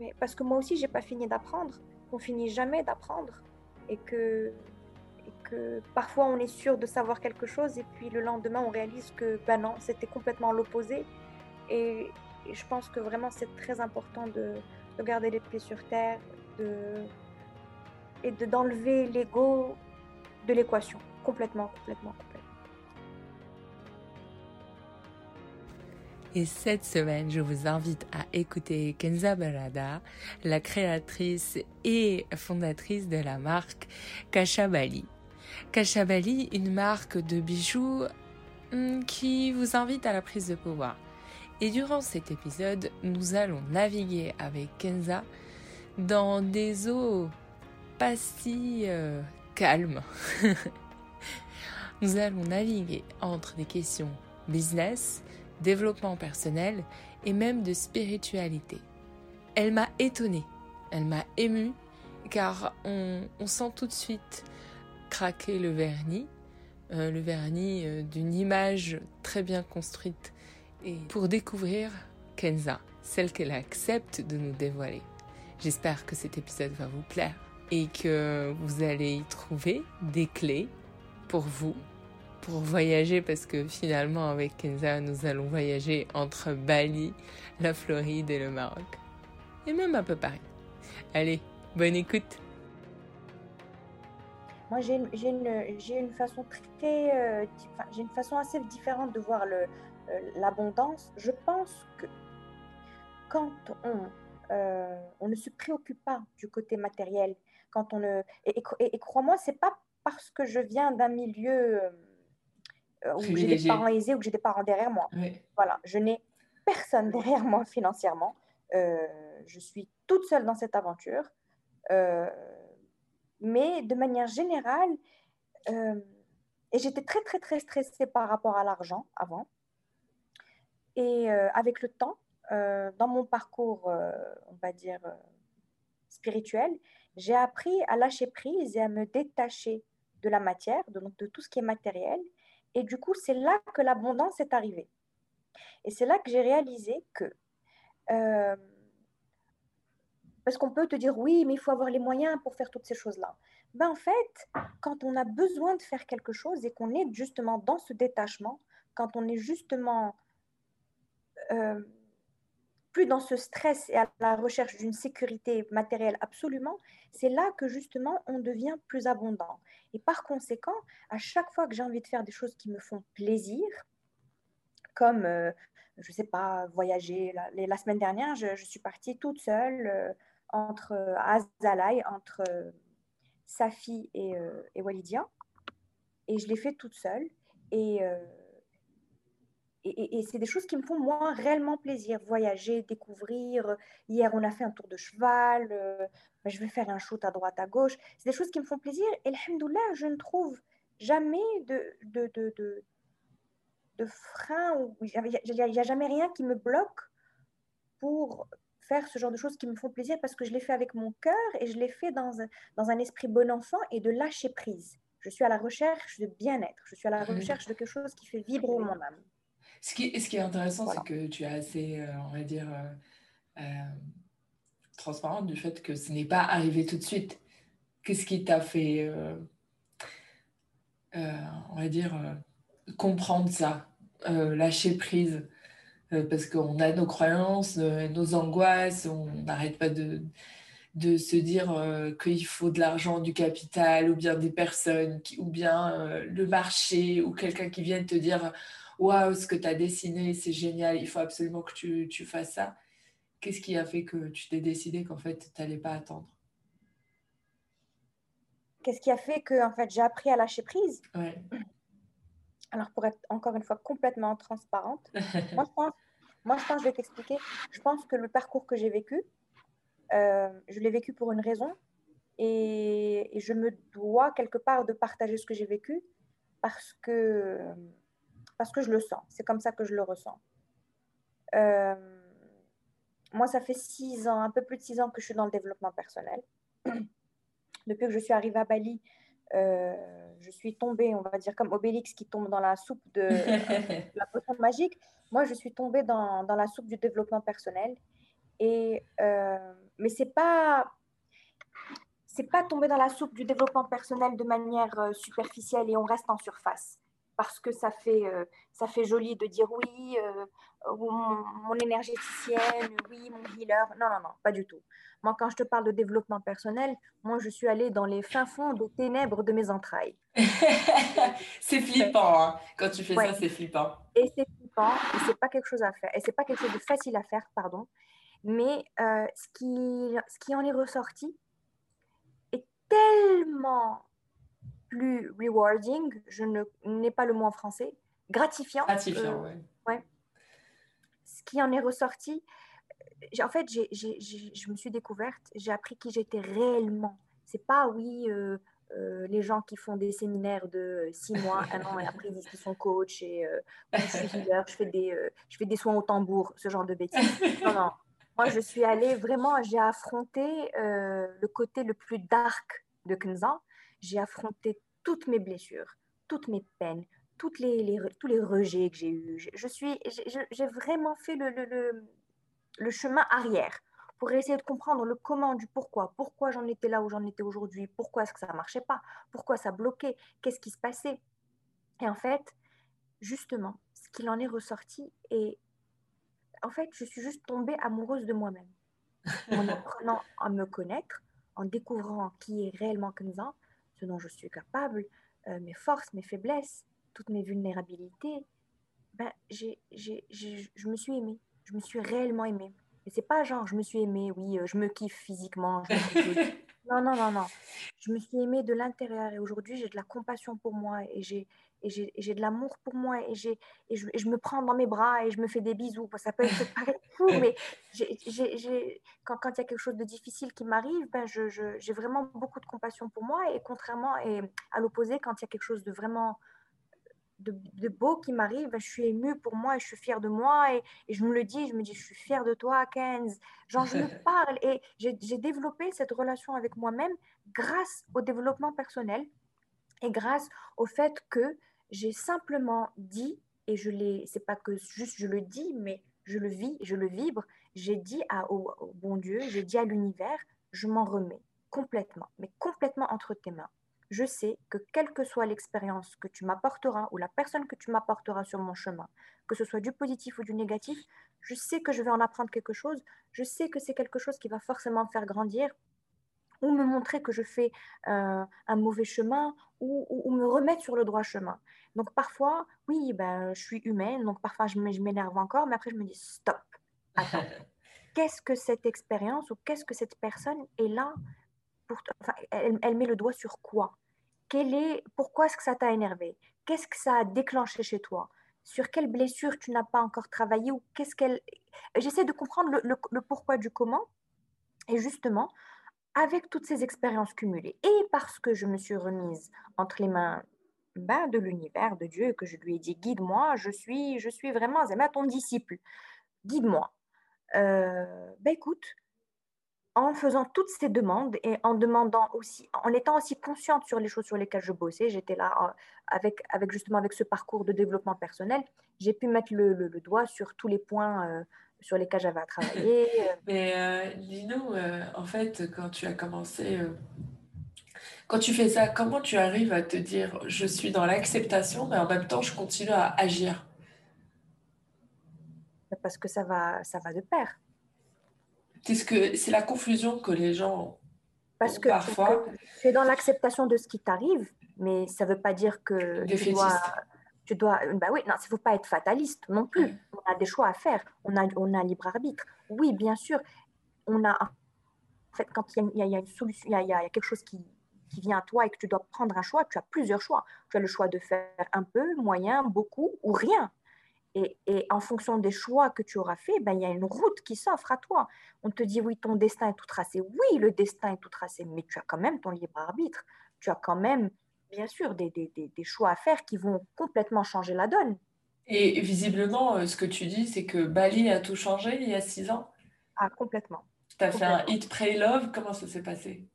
Mais parce que moi aussi, j'ai pas fini d'apprendre. On finit jamais d'apprendre. Et que, et que parfois, on est sûr de savoir quelque chose et puis le lendemain, on réalise que ben non, c'était complètement l'opposé. Et, je pense que vraiment, c'est très important de, de, garder les pieds sur terre de, et d'enlever l'ego de l'équation. Complètement, complètement, complètement. Et cette semaine, je vous invite à écouter Kenza Barada, la créatrice et fondatrice de la marque Kashabali. Kashabali, une marque de bijoux hmm, qui vous invite à la prise de pouvoir. Et durant cet épisode, nous allons naviguer avec Kenza dans des eaux pas si euh, calmes. nous allons naviguer entre des questions business, développement personnel et même de spiritualité. Elle m'a étonnée, elle m'a émue, car on, sent tout de suite craquer le vernis, euh, le vernis euh, d'une image très bien construite, et pour découvrir Kenza, celle qu'elle accepte de nous dévoiler. J'espère que cet épisode va vous plaire et que vous allez y trouver des clés pour vous pour voyager parce que finalement avec Kenza nous allons voyager entre Bali, la Floride et le Maroc. Et même un peu Paris. Allez, bonne écoute. Moi j'ai une, façon très, euh, j'ai une façon assez différente de voir euh, l'abondance. Je pense que quand on, euh, on ne se préoccupe pas du côté matériel, quand on ne, et, et crois-moi, c'est pas parce que je viens d'un milieu euh, où j'ai des parents aisés ou que j'ai des parents derrière moi. Voilà, je n'ai personne derrière moi financièrement. Euh, je suis toute seule dans cette aventure. Euh, mais de manière générale, et j'étais très, très, très stressée par rapport à l'argent avant. Et avec le temps, dans mon parcours, on va dire, spirituel, j'ai appris à lâcher prise et à me détacher de la matière, de, de tout ce qui est matériel, et du coup, c'est là que l'abondance est arrivée. Et c'est là que j'ai réalisé que, euh, parce qu'on peut te dire, oui, mais il faut avoir les moyens pour faire toutes ces choses-là. Ben, en fait, quand on a besoin de faire quelque chose et qu'on est justement dans ce détachement, quand on est justement euh, plus dans ce stress et à la recherche d'une sécurité matérielle absolument, c'est là que justement on devient plus abondant. Et par conséquent, à chaque fois que j'ai envie de faire des choses qui me font plaisir, comme, euh, je ne sais pas, voyager, la, semaine dernière, je, suis partie toute seule euh, entre Azalai, entre euh, Safi et, et Walidia, et je l'ai fait toute seule. Et et, c'est des choses qui me font moi réellement plaisir. Voyager, découvrir. Hier, on a fait un tour de cheval. Euh, je vais faire un shoot à droite, à gauche. C'est des choses qui me font plaisir. Et alhamdoulilah, je ne trouve jamais de, de, de, de, de frein. Il n'y a, jamais rien qui me bloque pour faire ce genre de choses qui me font plaisir parce que je l'ai fait avec mon cœur et je l'ai fait dans un, dans un esprit bon enfant et de lâcher prise. Je suis à la recherche de bien-être. Je suis à la recherche de quelque chose qui fait vibrer mon âme. Ce qui, ce qui est intéressant, c'est que tu es assez, euh, on va dire, euh, euh, transparente du fait que ce n'est pas arrivé tout de suite. Qu'est-ce qui t'a fait, on va dire, comprendre ça, lâcher prise? Parce qu'on a nos croyances, nos angoisses, on n'arrête pas de, de se dire qu'il faut de l'argent, du capital, ou bien des personnes, ou bien le marché, ou quelqu'un qui vient te dire waouh, ce que tu as dessiné, c'est génial, il faut absolument que tu, tu fasses ça. Qu'est-ce qui a fait que tu t'es décidé qu'en fait, tu n'allais pas attendre? Qu'est-ce qui a fait que en fait, j'ai appris à lâcher prise? Ouais. Alors, pour être encore une fois complètement transparente, moi, je pense, moi, je pense, je vais t'expliquer, je pense que le parcours que j'ai vécu, euh, je l'ai vécu pour une raison et, et, je me dois quelque part de partager ce que j'ai vécu parce que parce que je le sens. C'est comme ça que je le ressens. Euh, moi, ça fait six ans, un peu plus de six ans que je suis dans le développement personnel. Depuis que je suis arrivée à Bali, euh, je suis tombée, on va dire comme Obélix qui tombe dans la soupe de la potion magique. Moi, je suis tombée dans, dans, la soupe du développement personnel. Et, euh, mais c'est pas c'est pas tomber dans la soupe du développement personnel de manière superficielle et on reste en surface parce que ça fait, euh, ça fait joli de dire oui, euh, mon, énergéticienne, oui, mon healer. Non, non, non, pas du tout. Moi, quand je te parle de développement personnel, moi, je suis allée dans les fins fonds des ténèbres de mes entrailles. c'est flippant, hein. quand tu fais ça, c'est flippant. Et c'est flippant, et c'est pas quelque chose à faire, et c'est pas quelque chose de facile à faire, pardon. Mais euh, ce, qui, ce qui en est ressorti est tellement plus rewarding, je n'ai pas le mot en français, gratifiant. Gratifiant, euh, ouais. Ce qui en est ressorti, en fait, je me suis découverte, j'ai appris qui j'étais réellement. C'est pas, oui, euh, euh, les gens qui font des séminaires de six mois, un an, et après ils disent qu'ils sont coach et je suis healer, je fais, des, je fais des soins au tambour, ce genre de bêtises. Non, non. Moi, je suis allée vraiment, j'ai affronté le côté le plus dark de Kenza j'ai affronté toutes mes blessures, toutes mes peines, les, tous les rejets que j'ai eus. Je, suis, j'ai vraiment fait le, le, chemin arrière pour essayer de comprendre le comment du pourquoi, pourquoi j'en étais là où j'en étais aujourd'hui, pourquoi est-ce que ça ne marchait pas, pourquoi ça bloquait, qu'est-ce qui se passait? Et en fait, justement, ce qu'il en est ressorti et en fait, je suis juste tombée amoureuse de moi-même. En apprenant à me connaître, en découvrant qui est réellement Kenza, ce dont je suis capable, euh, mes forces, mes faiblesses, toutes mes vulnérabilités, ben, j'ai, je me suis aimée. Je me suis réellement aimée. Et c'est pas genre, je me suis aimée, oui, euh, je me kiffe physiquement. non, non, non, non. Je me suis aimée de l'intérieur. Et aujourd'hui, j'ai de la compassion pour moi. Et j'ai, et j'ai, de l'amour pour moi et, j'ai, et je, je, me prends dans mes bras et je me fais des bisous. Ça peut être pareil fou, mais j'ai, quand, quand il y a quelque chose de difficile qui m'arrive, ben je, j'ai vraiment beaucoup de compassion pour moi. Et contrairement et à l'opposé, quand il y a quelque chose de vraiment de, de beau qui m'arrive, ben je suis émue pour moi et je suis fière de moi. Et, et, je me le dis, je me dis, je suis fière de toi, Kenz. Genre, je me parle et j'ai, j'ai développé cette relation avec moi-même grâce au développement personnel et grâce au fait que j'ai simplement dit, et je l'ai, c'est pas que juste je le dis, mais je le vis, je le vibre, j'ai dit à, au, bon Dieu, j'ai dit à l'univers, je m'en remets complètement, mais complètement entre tes mains. Je sais que quelle que soit l'expérience que tu m'apporteras ou la personne que tu m'apporteras sur mon chemin, que ce soit du positif ou du négatif, je sais que je vais en apprendre quelque chose, je sais que c'est quelque chose qui va forcément me faire grandir ou me montrer que je fais euh, un mauvais chemin ou, me remettre sur le droit chemin. Donc parfois, oui, ben, je suis humaine, donc parfois je m'énerve encore, mais après je me dis stop, attends. qu'est-ce que cette expérience ou qu'est-ce que cette personne est là pour enfin, elle, elle, met le doigt sur quoi? Quelle est, Pourquoi est-ce que ça t'a énervé? Qu'est-ce que ça a déclenché chez toi? Sur quelle blessure tu n'as pas encore travaillé ou qu'est-ce qu'elle J'essaie de comprendre le, le pourquoi du comment. Et justement, avec toutes ces expériences cumulées et parce que je me suis remise entre les mains ben, de l'univers, de Dieu, que je lui ai dit guide-moi, je suis, je suis vraiment ton disciple, guide-moi. Euh, ben écoute, en faisant toutes ces demandes et en demandant aussi, en étant aussi consciente sur les choses sur lesquelles je bossais, j'étais là euh, avec, avec justement avec ce parcours de développement personnel, j'ai pu mettre le, doigt sur tous les points euh, sur lesquels j'avais à travailler. Euh. Mais euh, dis-nous, euh, en fait, quand tu as commencé, quand tu fais ça, comment tu arrives à te dire je suis dans l'acceptation, mais en même temps, je continue à agir? Parce que ça va, ça va de pair. C'est que c'est la confusion que les gens parce que, parfois. tu es dans l'acceptation de ce qui t'arrive, mais ça ne veut pas dire que tu dois, tu dois, bah oui, non, il ne faut pas être fataliste non plus. On a des choix à faire, on a, a libre arbitre. Oui, bien sûr, on a, en fait, quand il y, a, une solution, il y a, quelque chose qui, vient à toi et que tu dois prendre un choix, tu as plusieurs choix. Tu as le choix de faire un peu, moyen, beaucoup ou rien. Et, en fonction des choix que tu auras fait, ben, il y a une route qui s'offre à toi. On te dit, oui, ton destin est tout tracé. Oui, le destin est tout tracé, mais tu as quand même ton libre arbitre. Tu as quand même bien sûr des, choix à faire qui vont complètement changer la donne. Et visiblement, euh, ce que tu dis, c'est que Bali a tout changé il y a six ans Ah, complètement. Tu as fait un Hit, Pray, Love. Comment ça s'est passé?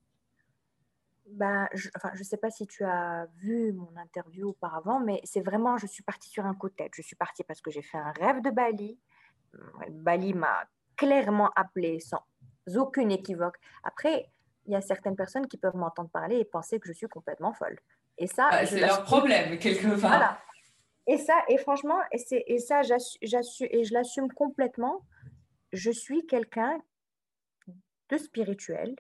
Ben, je ne enfin, sais pas si tu as vu mon interview auparavant, mais c'est vraiment, je suis partie sur un coup de tête. Je suis partie parce que j'ai fait un rêve de Bali. Bali m'a clairement appelé sans aucune équivoque. Après, il y a certaines personnes qui peuvent m'entendre parler et penser que je suis complètement folle. Et ça, bah, c'est leur problème quelque part. Voilà. Et ça, et franchement, et, et ça, j'assume et je l'assume complètement. Je suis quelqu'un de spirituel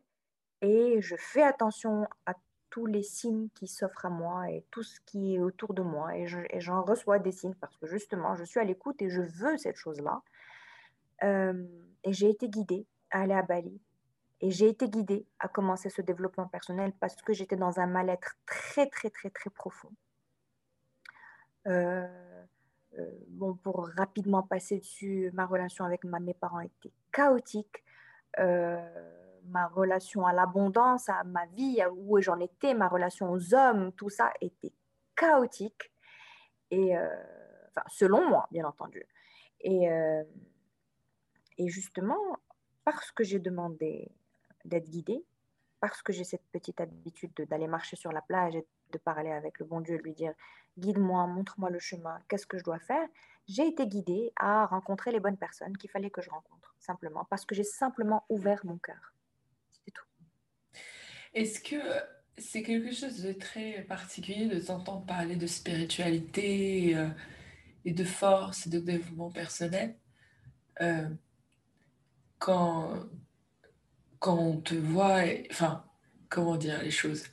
et je fais attention à tous les signes qui s'offrent à moi et tout ce qui est autour de moi. Et j'en reçois des signes parce que justement, je suis à l'écoute et je veux cette chose-là. Euh, et j'ai été guidée à aller à Bali. Et j'ai été guidée à commencer ce développement personnel parce que j'étais dans un mal-être très, très, très, très profond. Euh, euh, bon, pour rapidement passer dessus, ma relation avec mes parents était chaotique. Euh, ma relation à l'abondance, à ma vie, où j'en étais, ma relation aux hommes, tout ça était chaotique. Et enfin, selon moi, bien entendu. Et, et justement, parce que j'ai demandé d'être guidée, parce que j'ai cette petite habitude d'aller marcher sur la plage et de parler avec le bon Dieu, lui dire guide-moi, montre-moi le chemin, qu'est-ce que je dois faire, j'ai été guidée à rencontrer les bonnes personnes qu'il fallait que je rencontre, simplement, parce que j'ai simplement ouvert mon cœur. Est-ce que c'est quelque chose de très particulier de t'entendre parler de spiritualité euh, et de force et de développement personnel euh, quand, quand on te voit, enfin, comment dire les choses?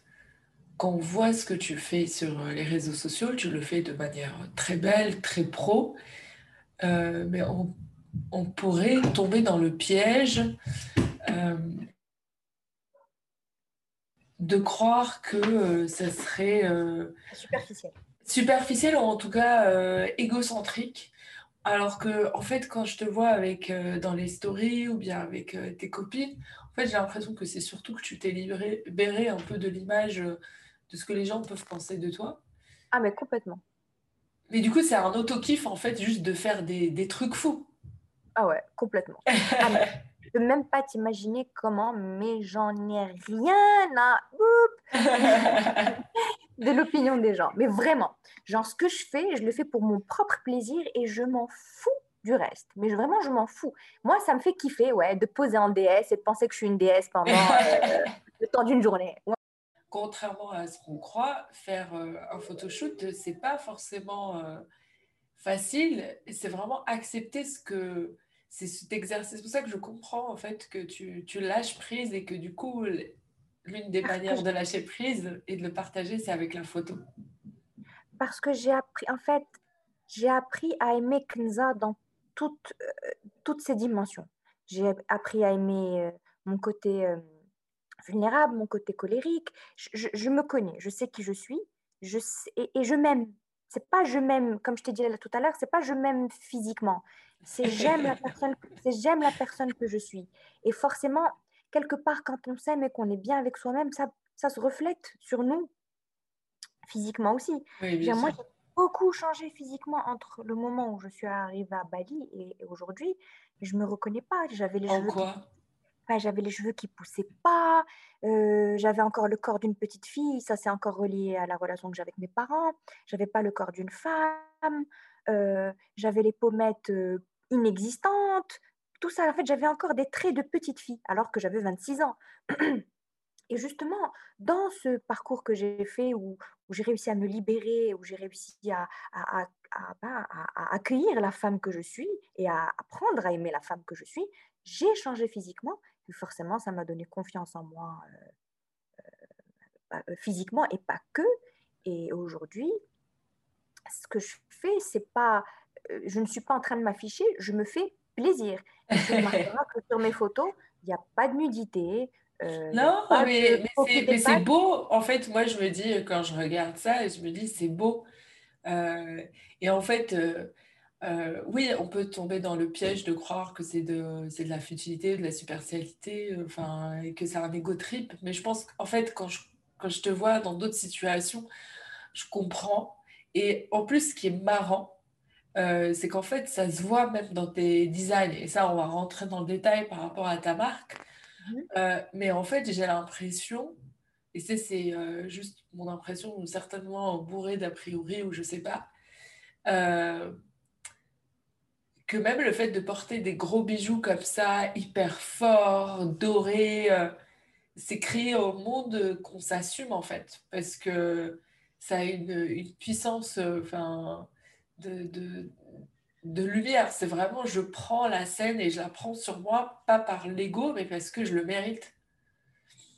Quand on voit ce que tu fais sur les réseaux sociaux, tu le fais de manière très belle, très pro, euh, mais on, on, pourrait tomber dans le piège de croire que euh, ça serait euh, superficiel. Superficiel ou en tout cas euh, égocentrique. Alors que, en fait, quand je te vois avec dans les stories ou bien avec tes copines, en fait, j'ai l'impression que c'est surtout que tu t'es libéré un peu de l'image de ce que les gens peuvent penser de toi. Ah, mais complètement. Mais du coup, c'est un auto-kiff, en fait, juste de faire des, des trucs fous. Ah ouais, complètement. ah, peux même pas t'imaginer comment, mais j'en ai rien à de l'opinion des gens. Mais vraiment, genre ce que je fais, je le fais pour mon propre plaisir et je m'en fous du reste. Mais vraiment, je m'en fous. Moi, ça me fait kiffer, ouais, de poser en déesse et de penser que je suis une déesse pendant euh, le temps d'une journée. Contrairement à ce qu'on croit, faire euh, un photoshoot, c'est pas forcément euh, facile. C'est vraiment accepter ce que c'est cet exercice. C'est pour ça que je comprends en fait que tu, tu lâches prise et que du coup, l'une des manières de lâcher prise et de le partager, c'est avec la photo. Parce que j'ai appris, en fait, j'ai appris à aimer Kenza dans toutes, euh, toutes ses dimensions. J'ai appris à aimer euh, mon côté euh, vulnérable, mon côté colérique. Je, je, me connais, je sais qui je suis je sais, et, et je m'aime. C'est pas je m'aime, comme je t'ai dit tout à l'heure, c'est pas je m'aime physiquement. C'est j'aime la personne, c'est j'aime la personne que je suis. Et forcément, quelque part, quand on s'aime et qu'on est bien avec soi-même, ça, ça se reflète sur nous physiquement aussi. moi, j'ai beaucoup changé physiquement entre le moment où je suis arrivée à Bali et, aujourd'hui. Je me reconnais pas. J'avais les cheveux. J'avais les cheveux qui poussaient pas. J'avais encore le corps d'une petite fille. Ça, c'est encore relié à la relation que j'ai avec mes parents. J'avais pas le corps d'une femme. J'avais les pommettes inexistantes, tout ça. En fait, j'avais encore des traits de petite fille, alors que j'avais 26 ans. Et justement, dans ce parcours que j'ai fait, où, j'ai réussi à me libérer, où j'ai réussi à, ben, à, accueillir la femme que je suis et à apprendre à aimer la femme que je suis, j'ai changé physiquement. Forcément, ça m'a donné confiance en moi euh, physiquement et pas que. Et aujourd'hui, ce que je fais, c'est pas, euh, je ne suis pas en train de m'afficher, je me fais plaisir. Que sur mes photos, il n'y a pas de nudité. Euh, non, mais, mais c'est beau. En fait, moi, je me dis, quand je regarde ça, je me dis, c'est beau. Euh, et en fait, oui, on peut tomber dans le piège de croire que c'est de, de la futilité, de la superficialité, enfin, et que c'est un ego trip. Mais je pense qu'en fait, quand je, quand je te vois dans d'autres situations, je comprends et en plus, ce qui est marrant, euh, c'est qu'en fait, ça se voit même dans tes designs. Et ça, on va rentrer dans le détail par rapport à ta marque. Mhm. Euh, mais en fait, j'ai l'impression, et c'est euh, juste mon impression, certainement bourrée d'a priori, ou je sais pas, que même le fait de porter des gros bijoux comme ça, hyper forts, dorés, euh, c'est créer au monde qu'on s'assume en fait, parce que ça a une, puissance euh, de, lumière. C'est vraiment, je prends la scène et je la prends sur moi, pas par l'ego, mais parce que je le mérite.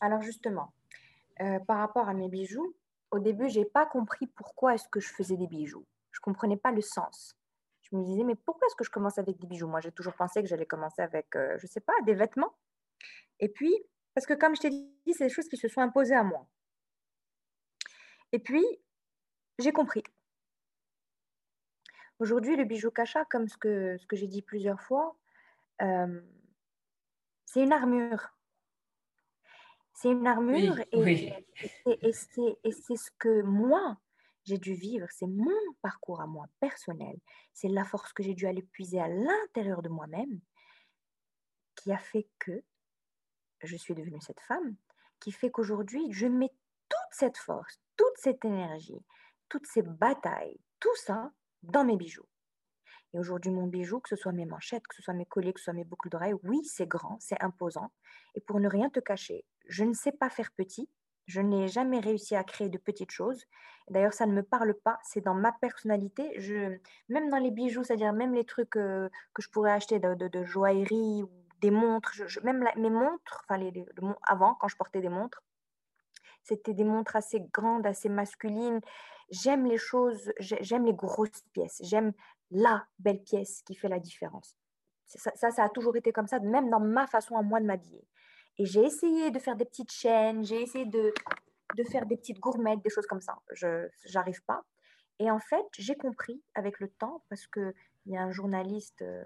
Alors justement, euh, par rapport à mes bijoux, au début, j'ai pas compris pourquoi est-ce que je faisais des bijoux. Je comprenais pas le sens. Je me disais, mais pourquoi est-ce que je commence avec des bijoux? Moi, j'ai toujours pensé que j'allais commencer avec, je euh, je sais pas, des vêtements. Et puis, parce que comme je t'ai dit, c'est des choses qui se sont imposées à moi. Et puis, j'ai compris. Aujourd'hui, le bijou cacha, comme ce que, ce que j'ai dit plusieurs fois, euh, c'est une armure. C'est une armure et, et c'est ce que moi, j'ai dû vivre, c'est mon parcours à moi personnel, c'est la force que j'ai dû aller puiser à l'intérieur de moi-même qui a fait que je suis devenue cette femme, qui fait qu'aujourd'hui, je mets toute cette force, toute cette énergie, toutes ces batailles, tout ça dans mes bijoux. Et aujourd'hui, mon bijou, que ce soit mes manchettes, que ce soit mes colliers, que ce soit mes boucles d'oreilles, oui, c'est grand, c'est imposant. Et pour ne rien te cacher, je ne sais pas faire petit, je n'ai jamais réussi à créer de petites choses. D'ailleurs, ça ne me parle pas. C'est dans ma personnalité. Je, même dans les bijoux, c'est-à-dire même les trucs euh, que je pourrais acheter de, joaillerie ou des montres, même mes montres, enfin avant, quand je portais des montres, c'était des montres assez grandes, assez masculines. J'aime les choses, j'aime les grosses pièces. J'aime la belle pièce qui fait la différence. Ça, ça, a toujours été comme ça, même dans ma façon à moi de m'habiller. Et j'ai essayé de faire des petites chaînes, j'ai essayé de, de faire des petites gourmettes, des choses comme ça. Je n'arrive pas. Et en fait, j'ai compris avec le temps, parce qu'il y a un journaliste euh,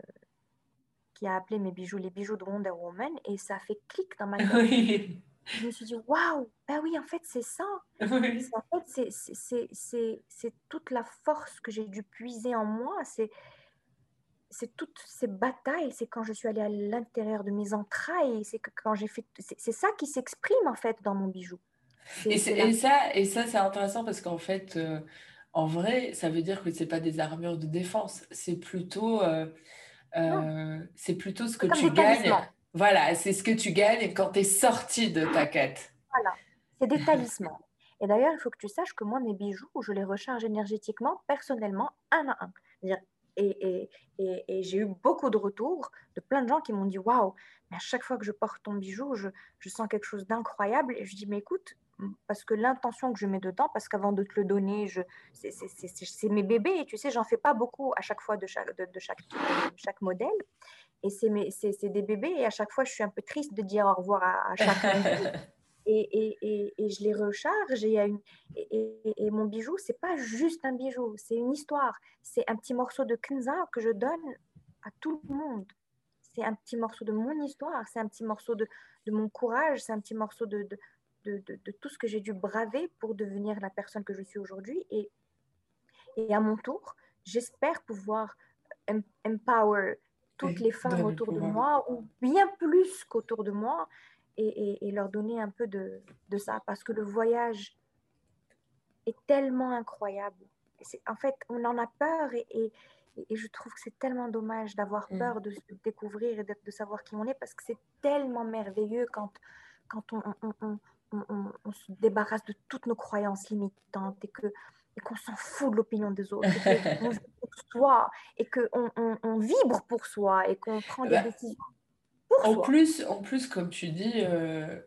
qui a appelé mes bijoux les bijoux de Wonder Woman, et ça a fait clic dans ma tête. Je me suis dit, waouh, ben oui, en fait, c'est ça. En fait, c'est toute la force que j'ai dû puiser en moi. C'est c'est toutes ces batailles, c'est quand je suis allée à l'intérieur de mes entrailles, c'est quand j'ai fait, c'est ça qui s'exprime en fait dans mon bijou. Et, ça, et ça c'est intéressant parce qu'en fait, euh, en vrai, ça veut dire que c'est pas des armures de défense, c'est plutôt, euh, euh, c'est plutôt ce que tu gagnes. Voilà, c'est ce que tu gagnes quand tu es sorti de ta quête. Voilà, c'est des talismans. Et d'ailleurs, il faut que tu saches que moi, mes bijoux, je les recharge énergétiquement, personnellement, un à un. C'est-à-dire, et, j'ai eu beaucoup de retours de plein de gens qui m'ont dit Waouh, mais à chaque fois que je porte ton bijou, je, sens quelque chose d'incroyable. Et je dis Mais écoute, parce que l'intention que je mets dedans, parce qu'avant de te le donner, c'est mes bébés, et tu sais, j'en fais pas beaucoup à chaque fois de chaque, de, chaque, chaque modèle. Et c'est des bébés, et à chaque fois, je suis un peu triste de dire au revoir à, à chaque et, et, et, je les recharge. Et, une, et, mon bijou, c'est pas juste un bijou, c'est une histoire. C'est un petit morceau de Kenza que je donne à tout le monde. C'est un petit morceau de mon histoire, c'est un petit morceau de, de mon courage, c'est un petit morceau de, de, de, de tout ce que j'ai dû braver pour devenir la personne que je suis aujourd'hui. Et, et à mon tour, j'espère pouvoir empower toutes les femmes autour de moi, ou bien plus qu'autour de moi, et, leur donner un peu de, ça, parce que le voyage est tellement incroyable. En fait, on en a peur et, je trouve que c'est tellement dommage d'avoir mm. peur de se découvrir et de, savoir qui on est, parce que c'est tellement merveilleux quand, quand on, on, se débarrasse de toutes nos croyances limitantes et que et qu'on s'en fout de l'opinion des autres, et qu'on pour soi, et qu'on on, vibre pour soi, et qu'on prend des bah, décisions en plus, en plus, comme tu dis, euh,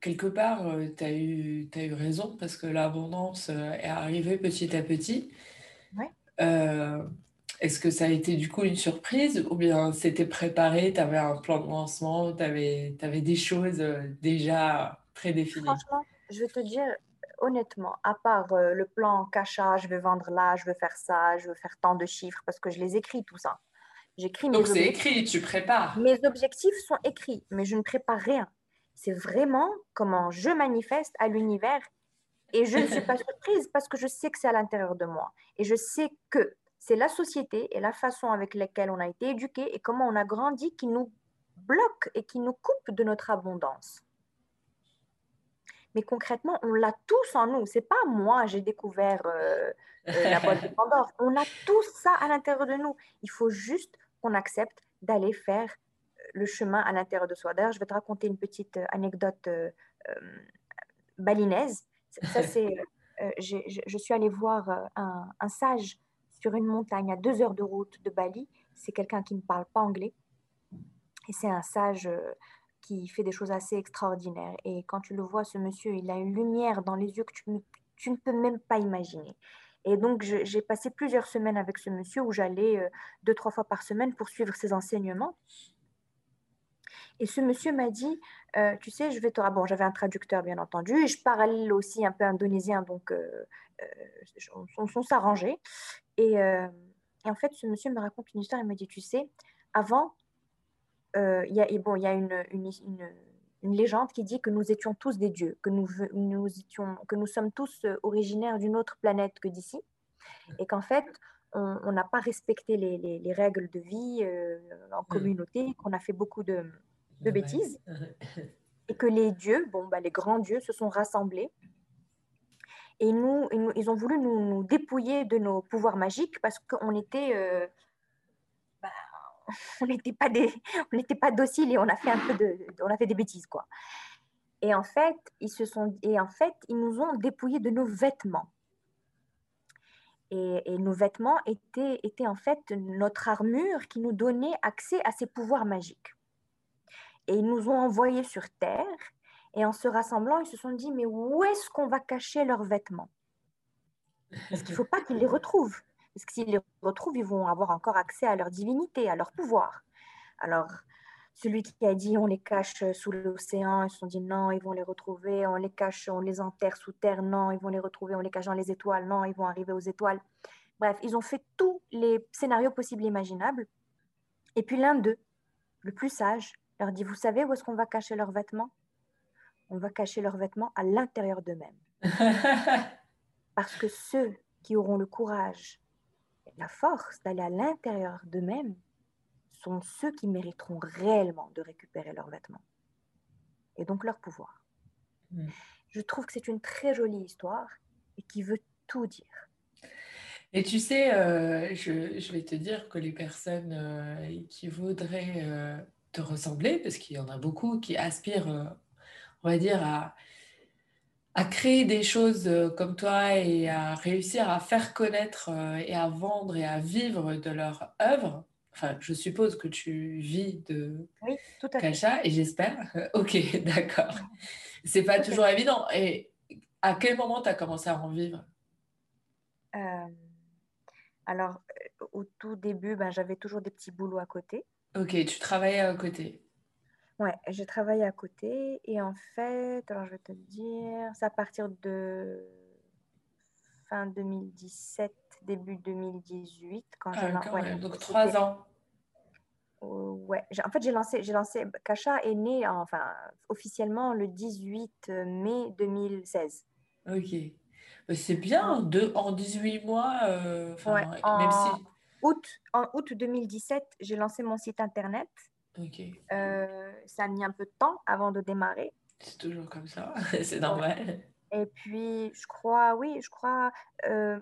quelque part, euh, tu as, eu, as eu raison parce que l'abondance euh, est arrivée petit à petit. Est-ce que ça a été du coup une surprise ou bien c'était préparé, tu avais un plan de lancement, tu avais, avais, des choses déjà prédéfinies? Franchement, je vais te dire honnêtement, à part le plan cacha, je vais vendre là, je veux faire ça, je veux faire tant de chiffres parce que je les écris tout ça. J'écris mes Donc c'est écrit, tu prépares. Mes objectifs sont écrits, mais je ne prépare rien. C'est vraiment comment je manifeste à l'univers et je ne suis pas surprise parce que je sais que c'est à l'intérieur de moi. Et je sais que c'est la société et la façon avec laquelle on a été éduqué et comment on a grandi qui nous bloque et qui nous coupe de notre abondance. Mais concrètement, on l'a tous en nous. C'est pas moi, j'ai découvert euh, euh, la boîte de Pandore. On a tout ça à l'intérieur de nous. Il faut juste qu'on accepte d'aller faire le chemin à l'intérieur de soi. D'ailleurs, je vais te raconter une petite anecdote balinaise. Ça, c'est, je suis allée voir un, un sage sur une montagne à deux heures de route de Bali. C'est quelqu'un qui ne parle pas anglais. Et c'est un sage qui fait des choses assez extraordinaires. Et quand tu le vois, ce monsieur, il a une lumière dans les yeux que tu, tu ne peux même pas imaginer. Et donc, j'ai passé plusieurs semaines avec ce monsieur où j'allais euh, deux, trois fois par semaine pour suivre ses enseignements. Et ce monsieur m'a dit, euh, tu sais, je vais te... Ah bon, j'avais un traducteur, bien entendu, je parle aussi un peu indonésien, donc euh, on, on s'arrangeait. Et, en fait, ce monsieur me raconte une histoire, il me dit, tu sais, avant, il y a, bon, y a une, légende qui dit que nous étions tous des dieux, que nous, nous, étions, que nous sommes tous originaires d'une autre planète que d'ici, et qu'en fait, on n'a pas respecté les, les, les, règles de vie en mmh. communauté, qu'on a fait beaucoup de, de bêtises, et que les dieux, bon, bah, les grands dieux, se sont rassemblés. Et nous, ils ont voulu nous, nous dépouiller de nos pouvoirs magiques parce qu'on était on n'était pas des, on n'était pas dociles et on a fait un peu de, on a fait des bêtises quoi. Et en fait, ils se sont, et en fait, ils nous ont dépouillés de nos vêtements. Et, nos vêtements étaient, étaient en fait notre armure qui nous donnait accès à ces pouvoirs magiques. Et ils nous ont envoyés sur Terre. Et en se rassemblant, ils se sont dit, mais où est-ce qu'on va cacher leurs vêtements? Parce qu'il ne faut pas qu'ils les retrouvent. Parce que s'ils les retrouvent, ils vont avoir encore accès à leur divinité, à leur pouvoir. Alors, celui qui a dit on les cache sous l'océan, ils se sont dit non, ils vont les retrouver, on les cache, on les enterre sous terre, non, ils vont les retrouver, on les cache dans les étoiles, non, ils vont arriver aux étoiles. Bref, ils ont fait tous les scénarios possibles et imaginables. Et puis l'un d'eux, le plus sage, leur dit, vous savez où est-ce qu'on va cacher leurs vêtements? On va cacher leurs vêtements à l'intérieur d'eux-mêmes. Parce que ceux qui auront le courage la force d'aller à l'intérieur d'eux-mêmes sont ceux qui mériteront réellement de récupérer leurs vêtements et donc leur pouvoir. Hmm. Je trouve que c'est une très jolie histoire et qui veut tout dire. Et tu sais, euh, je, vais te dire que les personnes euh, qui voudraient euh, te ressembler, parce qu'il y en a beaucoup qui aspirent, on va dire, à à créer des choses euh, comme toi et à réussir à faire connaître euh, et à vendre et à vivre de leur œuvre. Enfin, je suppose que tu vis de oui, tout à Kacha et j'espère. ok, d'accord. C'est pas toujours évident. Et à quel moment tu as commencé à en vivre? Euh, Alors, au tout début, ben, j'avais toujours des petits boulots à côté. Ok, tu travaillais à côté. Ouais, j'ai travaillé à côté et en fait, alors je vais te dire, c'est à partir de fin 2017, début 2018 quand j'ai ah, lancé. donc trois ans. ouais, en fait j'ai lancé, j'ai lancé. Kacha est né enfin officiellement le 18 mai 2016. Ok, c'est bien en 18 mois. Euh, en, même si... août, en août 2017, j'ai lancé mon site internet. Euh, ça a mis un peu de temps avant de démarrer. C'est toujours comme ça, c'est normal. Et puis, je crois, oui, je crois, euh,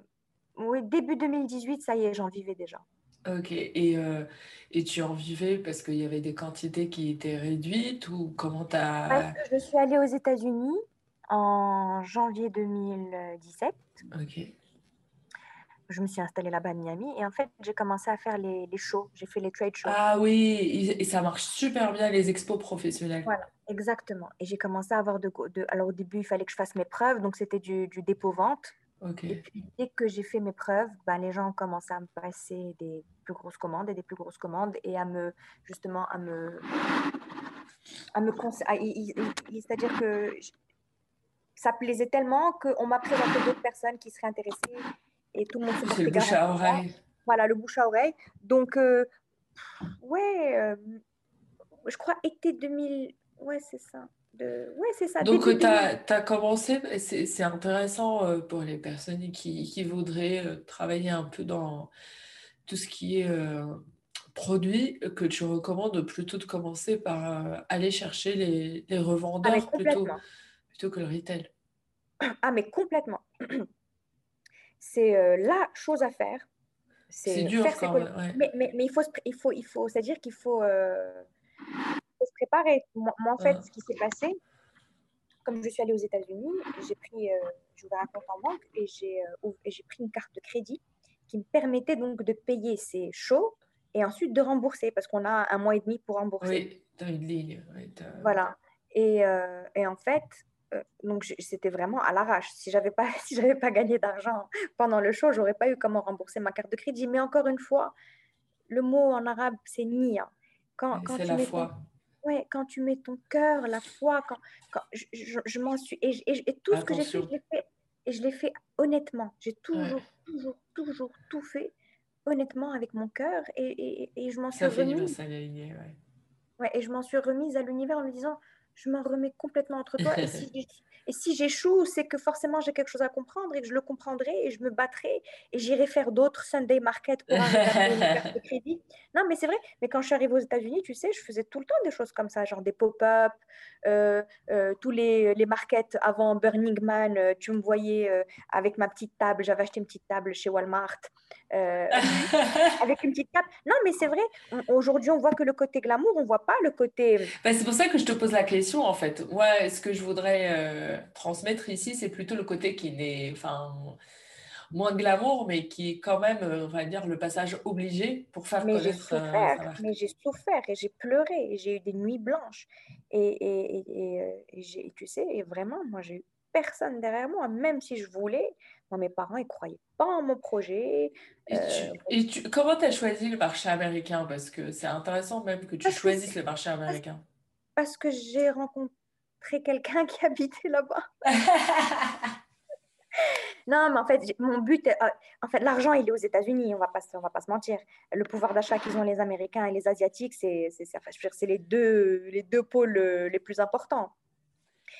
oui, début 2018, ça y est, j'en vivais déjà. Ok, et, euh, et tu en vivais parce qu'il y avait des quantités qui étaient réduites ou comment tu as... Je suis allée aux États-Unis en janvier 2017. Ok je me suis installée là-bas à Miami et en fait, j'ai commencé à faire les, les shows. J'ai fait les trade shows. Ah oui, et ça marche super bien, les expos professionnels. Voilà, exactement. Et j'ai commencé à avoir de, de, Alors, au début, il fallait que je fasse mes preuves, donc c'était du, du dépôt-vente. Ok. Et puis, dès que j'ai fait mes preuves, ben, les gens ont commencé à me passer des plus grosses commandes et des plus grosses commandes et à me, justement, à me. À me C'est-à-dire que ça plaisait tellement qu'on m'a présenté d'autres personnes qui seraient intéressées et tout le monde se C'est le bouche à oreille. Voilà, le bouche à oreille. Donc, euh, ouais, euh, je crois été 2000. Ouais, c'est ça. De... Ouais, c'est ça. Donc, tu as, commencé, c'est intéressant euh, pour les personnes qui, qui voudraient travailler un peu dans tout ce qui est produit, que tu recommandes plutôt de commencer par aller chercher les, les revendeurs ah, plutôt, plutôt que le retail. Ah, mais complètement. c'est euh, la chose à faire. C'est dur quand même. Mais, mais, mais, il faut, il faut, il faut c'est-à-dire qu'il faut, euh, faut, se préparer. Moi, en fait, ce qui s'est passé, comme je suis allée aux États-Unis, j'ai pris, euh, j'ai ouvert un compte en banque et j'ai euh, pris une carte de crédit qui me permettait donc de payer ces shows et ensuite de rembourser parce qu'on a un mois et demi pour rembourser. Oui, as une ligne. voilà. Et, euh, et, en fait, donc c'était vraiment à l'arrache. Si j'avais pas, si j'avais pas gagné d'argent pendant le show, j'aurais pas eu comment rembourser ma carte de crédit. Mais encore une fois, le mot en arabe c'est nia. Quand, quand tu la mets foi. Ton, ouais, quand tu mets ton cœur, la foi, quand, quand je, je, m'en suis et, et, tout ce que j'ai fait, je l'ai fait et je l'ai fait honnêtement. J'ai toujours, toujours, toujours tout fait honnêtement avec mon cœur et, et, je m'en suis remise. Ouais. ouais. et je m'en suis remise à l'univers en me disant je m'en remets complètement entre toi. Et si, et si j'échoue, c'est que forcément j'ai quelque chose à comprendre et que je le comprendrai et je me battrai et j'irai faire d'autres Sunday market pour arriver de crédit. Non, mais c'est vrai. Mais quand je suis arrivée aux États-Unis, tu sais, je faisais tout le temps des choses comme ça, genre des pop-up, euh, euh, tous les, les markets avant Burning Man. Euh, tu me voyais avec ma petite table. J'avais acheté une petite table chez Walmart avec une petite table. Non, mais c'est vrai. Aujourd'hui, on voit que le côté glamour, on voit pas le côté. Bah, c'est pour ça que je te pose la question en fait. Ouais, ce que je voudrais transmettre ici, c'est plutôt le côté qui n'est, enfin, moins glamour, mais qui est quand même, on va dire, le passage obligé pour faire mais connaître. J'ai souffert, mais j'ai souffert et j'ai pleuré et j'ai eu des nuits blanches. Et, et, et, tu sais, et vraiment, moi, j'ai eu personne derrière moi, même si je voulais. Moi, mes parents, ils croyaient pas en mon projet. Et, tu, comment tu as choisi le marché américain? Parce que c'est intéressant même que tu choisisses le marché américain. parce que j'ai rencontré quelqu'un qui habitait là-bas. non, mais en fait, mon but, euh, en fait, l'argent, il est aux États-Unis, on va pas, on va pas se mentir. Le pouvoir d'achat qu'ils ont les Américains et les Asiatiques, c'est, c'est, les deux, les deux pôles euh, les plus importants.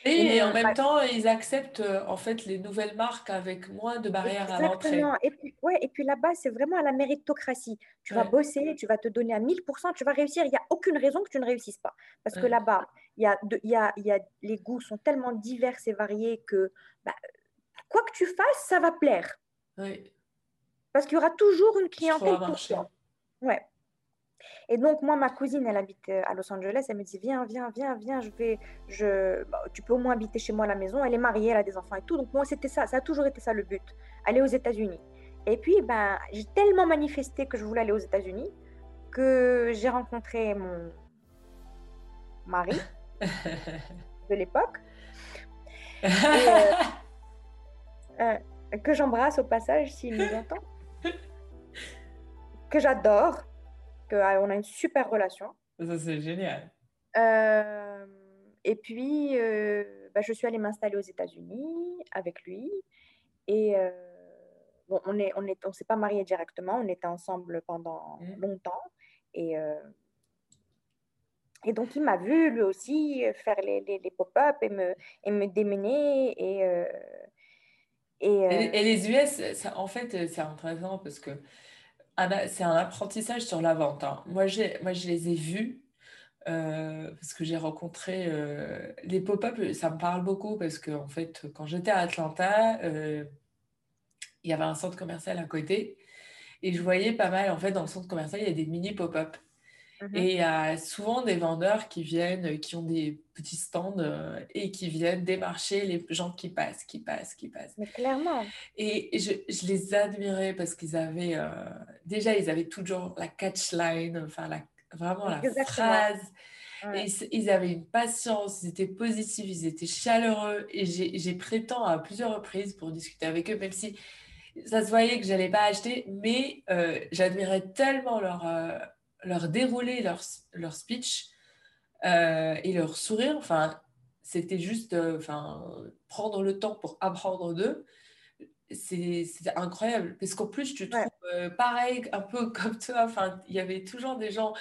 Et, en même temps, ils acceptent euh, en fait les nouvelles marques avec moins de barrières à l'entrée. Et puis, ouais, et puis là-bas, c'est vraiment à la méritocratie. Tu vas bosser, tu vas te donner à 1000%, tu vas réussir. Il n'y a aucune raison que tu ne réussisses pas. Parce que là-bas, il y a, y, a, y a, les goûts sont tellement divers et variés que bah, quoi que tu fasses, ça va plaire. Oui. Parce qu'il y aura toujours une clientèle pour toi. Ouais. Et donc, moi, ma cousine, elle habite euh, à Los Angeles. Elle me dit Viens, viens, viens, viens, je vais. Je... Bah, tu peux au moins habiter chez moi à la maison. Elle est mariée, elle a des enfants et tout. Donc, moi, c'était ça. Ça a toujours été ça le but aller aux États-Unis. Et puis, ben, j'ai tellement manifesté que je voulais aller aux États-Unis que j'ai rencontré mon mari de l'époque. Euh, euh, que j'embrasse au passage s'il nous entend. Que j'adore qu'on a une super relation. Ça, c'est génial. Euh, et puis, euh, bah, je suis allée m'installer aux États-Unis avec lui. Et euh, bon, on ne on est, on s'est pas mariés directement, on était ensemble pendant mmh. longtemps. Et, et donc, il m'a vu lui aussi faire les, les, les pop-up et me, et me démener. Et, et, et, les US, ça, en fait, c'est intéressant parce que c'est un apprentissage sur la vente. Hein. Moi, je les ai vus euh, parce que j'ai rencontré euh, les pop-up, ça me parle beaucoup parce que en fait, quand j'étais à Atlanta, euh, il y avait un centre commercial à côté et je voyais pas mal, en fait, dans le centre commercial, il y a des mini pop-up. Mhm. Et il y a souvent des vendeurs qui viennent, qui ont des petits stands euh, et qui viennent démarcher les gens qui passent, qui passent, qui passent. Mais clairement. Et je, je les admirais parce qu'ils avaient, euh, déjà, ils avaient toujours la catchline, enfin, la, vraiment la phrase. Et ils avaient une patience, ils étaient positifs, ils étaient chaleureux. Et j'ai pris temps à plusieurs reprises pour discuter avec eux, même si ça se voyait que je n'allais pas acheter, mais euh, j'admirais tellement leur, leur dérouler leur, leur speech euh, et leur sourire. Enfin, c'était juste euh, enfin, prendre le temps pour apprendre d'eux. C'est incroyable. Parce qu'en plus, tu trouves euh, pareil, un peu comme toi. Enfin, il y avait toujours des gens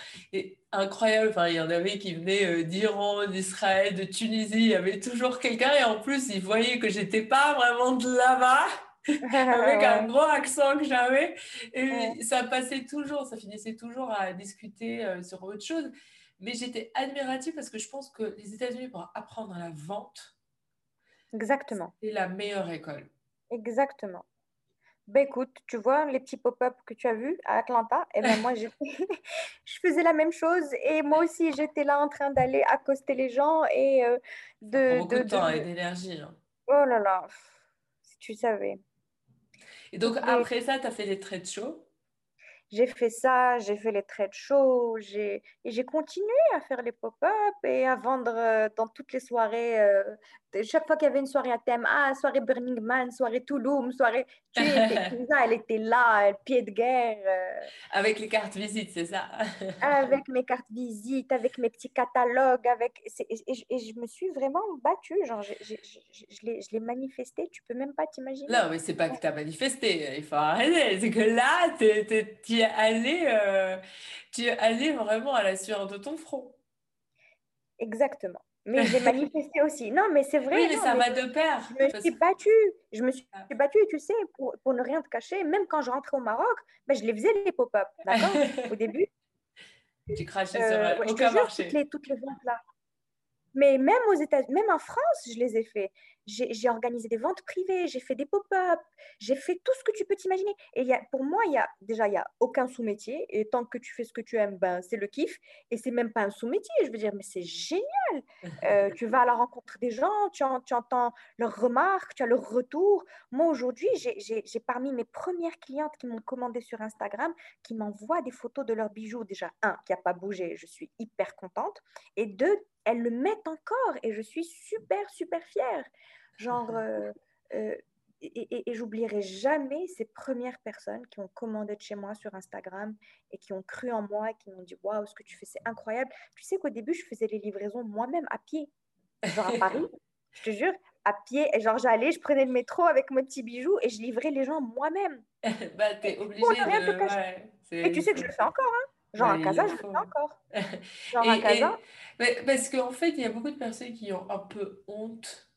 incroyables. Enfin, il y en avait qui venaient d'Iran, d'Israël, de Tunisie. Il y avait toujours quelqu'un. Et en plus, ils voyaient que j'étais pas vraiment de là-bas. avec un gros accent que j'avais. Et ça passait toujours, ça finissait toujours à discuter euh, sur autre chose. Mais j'étais admirative parce que je pense que les États-Unis, pour apprendre la vente, Exactement. c'est la meilleure école. Exactement. Ben écoute, tu vois les petits pop-up que tu as vus à Atlanta, et eh ben moi je, faisais la même chose et moi aussi j'étais là en train d'aller accoster les gens et euh, de, beaucoup de, temps et d'énergie. Hein. Oh là là, si tu savais. Et donc après ça, tu as fait des trades shows j'ai fait ça, j'ai fait les trade shows, j'ai, et j'ai continué à faire les pop-up et à vendre euh, dans toutes les soirées. Euh, chaque fois qu'il y avait une soirée à thème, ah, soirée Burning Man, soirée Touloum, soirée. Tu elle était là, pied de guerre. Euh. Avec les cartes visites, c'est ça Avec mes cartes visites, avec mes petits catalogues, avec. Et, je me suis vraiment battue. Genre, je, je, je l'ai manifesté, tu peux même pas t'imaginer. Non, mais c'est pas que tu as manifesté, il faut arrêter. C'est que là, tu es allé, euh, tu es allé vraiment à la sueur de ton front. Exactement. Mais j'ai manifesté aussi. Non, mais c'est vrai. Oui, mais ça va de pair. Je me suis battue. Je me suis ah. battue, tu sais, pour, pour, ne rien te cacher. Même quand je rentrais au Maroc, ben, je les faisais les pop-up. D'accord? Au début. Tu crachais sur euh, aucun marché. Toutes les, toutes les ventes là. Mais même aux États-Unis, même en France, je les ai fait j'ai organisé des ventes privées, j'ai fait des pop-up, j'ai fait tout ce que tu peux t'imaginer. Et y a, pour moi, y a, déjà, il n'y a aucun sous-métier. Et tant que tu fais ce que tu aimes, ben, c'est le kiff. Et c'est même pas un sous-métier. Je veux dire, mais c'est génial. Euh, tu vas à la rencontre des gens, tu, tu, entends leurs remarques, tu as leurs retours. Moi, aujourd'hui, j'ai parmi mes premières clientes qui m'ont commandé sur Instagram, qui m'envoient des photos de leurs bijoux. Déjà, un, qui n'a pas bougé, je suis hyper contente. Et deux, elles le mettent encore et je suis super, super fière. Genre, euh, euh, et, et, j'oublierai jamais ces premières personnes qui ont commandé de chez moi sur Instagram et qui ont cru en moi et qui m'ont dit Waouh, ce que tu fais, c'est incroyable. Tu sais qu'au début, je faisais les livraisons moi-même à pied, genre à Paris, je te jure, à pied. Et genre, j'allais, je prenais le métro avec mon petit bijou et je livrais les gens moi-même. bah, t'es obligée de. Ouais, et tu sais que je le fais encore, hein. Genre à Casa, je le fais encore. Genre à Casa. parce qu'en fait, il y a beaucoup de personnes qui ont un peu honte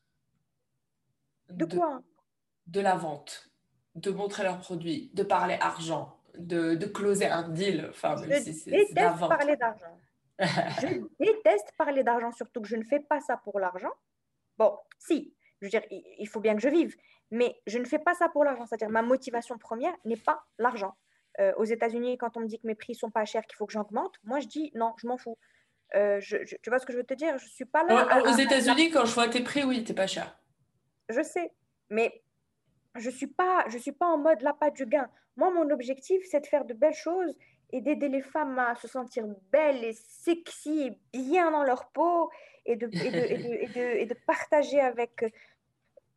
de, quoi? De la vente, de montrer leurs produits, de parler argent, de, de closer un deal. Enfin, je déteste parler d'argent. je déteste parler d'argent, surtout que je ne fais pas ça pour l'argent. Bon, si, je veux dire, il faut bien que je vive, mais je ne fais pas ça pour l'argent. C'est-à-dire, ma motivation première n'est pas l'argent. Euh, aux États-Unis, quand on me dit que mes prix sont pas chers, qu'il faut que j'augmente, moi je dis non, je m'en fous. Euh, je, tu vois ce que je veux te dire? Je suis pas là. aux États-Unis, quand je vois tes prix, oui, t'es pas cher je sais, mais je ne suis, pas, je suis pas en mode pas du gain. Moi, mon objectif, c'est de faire de belles choses et d'aider les femmes à se sentir belles et sexy et bien dans leur peau et de, et de, et de, partager avec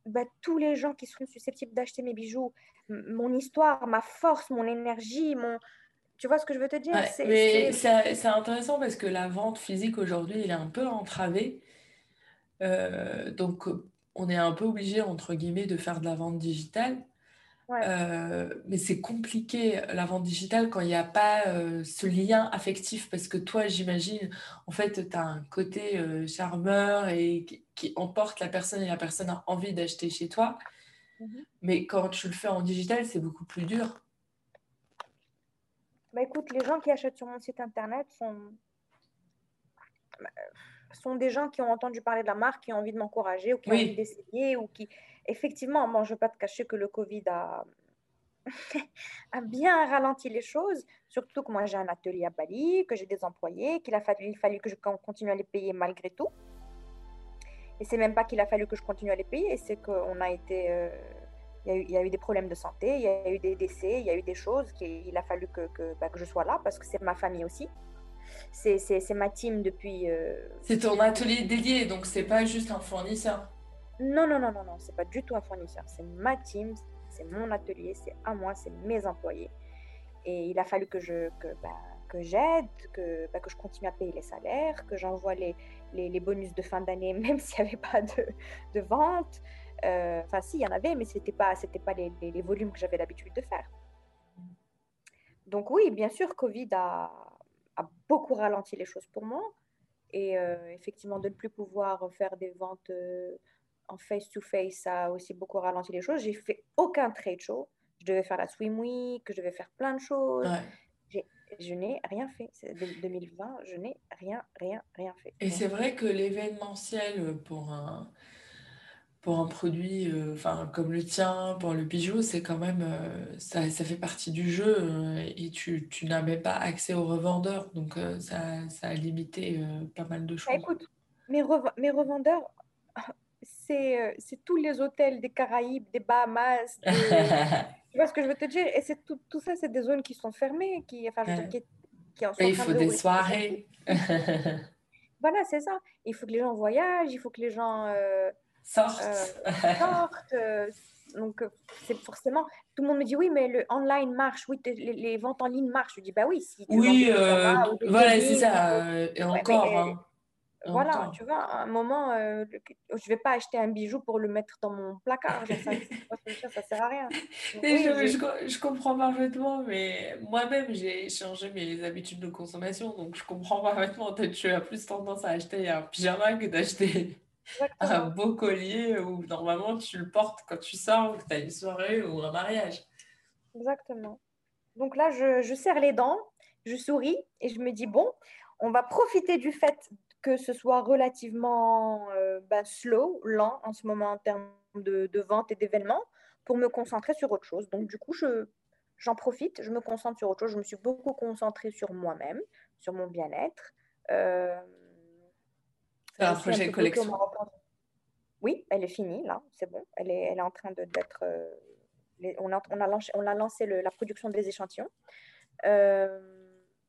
bah, tous les gens qui sont susceptibles d'acheter mes bijoux mon histoire, ma force, mon énergie, mon... Tu vois ce que je veux te dire? Mais c'est intéressant parce que la vente physique aujourd'hui, elle est un peu entravée. Euh, donc, on est un peu obligé, entre guillemets, de faire de la vente digitale. Euh, mais c'est compliqué la vente digitale quand il n'y a pas euh, ce lien affectif parce que toi, j'imagine, en fait, tu as un côté euh, charmeur et qui, emporte la personne et la personne a envie d'acheter chez toi. Mhm. Mais quand tu le fais en digital, c'est beaucoup plus dur. Bah écoute, les gens qui achètent sur mon site internet sont sont des gens qui ont entendu parler de la marque, qui ont envie de m'encourager ou qui ont envie d'essayer ou qui, effectivement, bon, je ne vais pas te cacher que le Covid a, a bien ralenti les choses, surtout que moi j'ai un atelier à Bali, que j'ai des employés, qu'il a fallu, il fallu que je continue à les payer malgré tout. Et c'est même pas qu'il a fallu que je continue à les payer, c'est qu'on a été, euh, il, y a eu, des problèmes de santé, il y a eu des décès, il y a eu des choses qu'il a fallu que, que, bah, que je sois là parce que c'est ma famille aussi c'est ma team depuis. Euh, c'est ton atelier dédié, donc c'est pas juste un fournisseur. Non, non, non, non, non, c'est pas du tout un fournisseur. C'est ma team, c'est mon atelier, c'est à moi, c'est mes employés. Et il a fallu que je que, bah, que j'aide, que, bah, que je continue à payer les salaires, que j'envoie les, les, bonus de fin d'année, même s'il n'y avait pas de, de vente. Euh, enfin, si, il y en avait, mais ce n'était pas, pas les, les volumes que j'avais l'habitude de faire. Donc oui, bien sûr, Covid a, beaucoup ralenti les choses pour moi. Et euh, effectivement, de ne plus pouvoir faire des ventes euh, en face-to-face, ça a aussi beaucoup ralenti les choses. J'ai fait aucun trade show. Je devais faire la Swim Week, je devais faire plein de choses. Je n'ai rien fait. 2020, je n'ai rien, rien, rien fait. Et c'est vrai que l'événementiel pour un, pour un produit enfin comme le tien, pour le bijou, c'est quand même, ça, ça, fait partie du jeu et tu, tu n'as même pas accès aux revendeurs. Donc, ça, ça, a limité pas mal de bah, choses. écoute, mes, mes revendeurs, c'est tous les hôtels des Caraïbes, des Bahamas. tu vois ce que je veux te dire? Et tout, tout, ça, c'est des zones qui sont fermées, qui, enfin, je qui, qui en sont Il faut des soirées. voilà, c'est ça. Il faut que les gens voyagent, il faut que les gens euh, sortent. Euh, sortent euh, donc, c'est forcément. Tout le monde me dit oui, mais le online marche, oui, les, ventes en ligne marchent. Je dis bah oui, si tu Oui, voilà, c'est ça. et encore. Hein. Voilà, tu vois, à un moment, euh, je ne vais pas acheter un bijou pour le mettre dans mon placard. ça, ça sert à rien. je, je, comprends parfaitement, mais moi-même, j'ai changé mes habitudes de consommation. Donc, je comprends parfaitement. Tu as plus tendance à acheter un pyjama que d'acheter un beau collier où normalement tu le portes quand tu sors, que tu as une soirée ou un mariage. Exactement. Donc là, je, je serre les dents, je souris et je me dis, bon, on va profiter du fait que ce soit relativement euh, ben, slow, lent en ce moment en termes de, vente et d'événements, pour me concentrer sur autre chose. Donc, du coup, je, j'en profite, je me concentre sur autre chose. Je me suis beaucoup concentrée sur moi-même, sur mon bien-être. Euh, c'est un projet collection. Oui, elle est finie, là, c'est bon. Elle est, elle est en train de, d'être. Euh, on, a, on, a lancé, on a lancé la production des échantillons. Euh,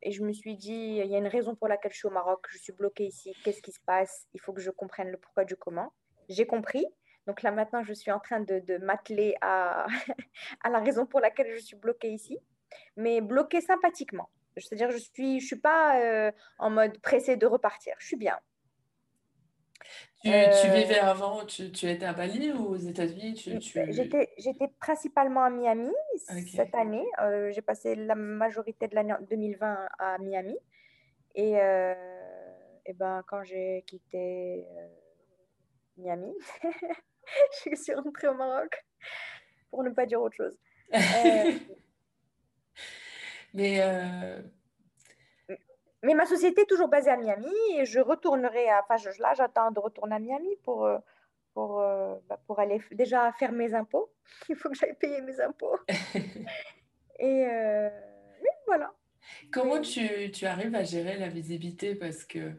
et je me suis dit, il y a une raison pour laquelle je suis au Maroc, je suis bloquée ici, qu'est-ce qui se passe? Il faut que je comprenne le pourquoi du comment. J'ai compris. Donc là, maintenant, je suis en train de, de m'atteler à, à la raison pour laquelle je suis bloquée ici, mais bloquée sympathiquement. C'est-à-dire, je ne suis, je suis pas euh, en mode pressée de repartir. Je suis bien. Tu, euh, vivais avant, tu, tu, étais à Bali ou aux États-Unis? Tu, J'étais principalement à Miami cette année. Euh, j'ai passé la majorité de l'année 2020 à Miami. Et, euh, et ben, quand j'ai quitté Miami, je suis rentrée au Maroc, pour ne pas dire autre chose. Mais mais ma société est toujours basée à Miami et je retournerai à. Enfin, là, j'attends de retourner à Miami pour, euh, pour, euh, bah, pour aller déjà faire mes impôts. Il faut que j'aille payer mes impôts. et euh, oui, voilà. Comment tu, tu, arrives à gérer la visibilité? Parce que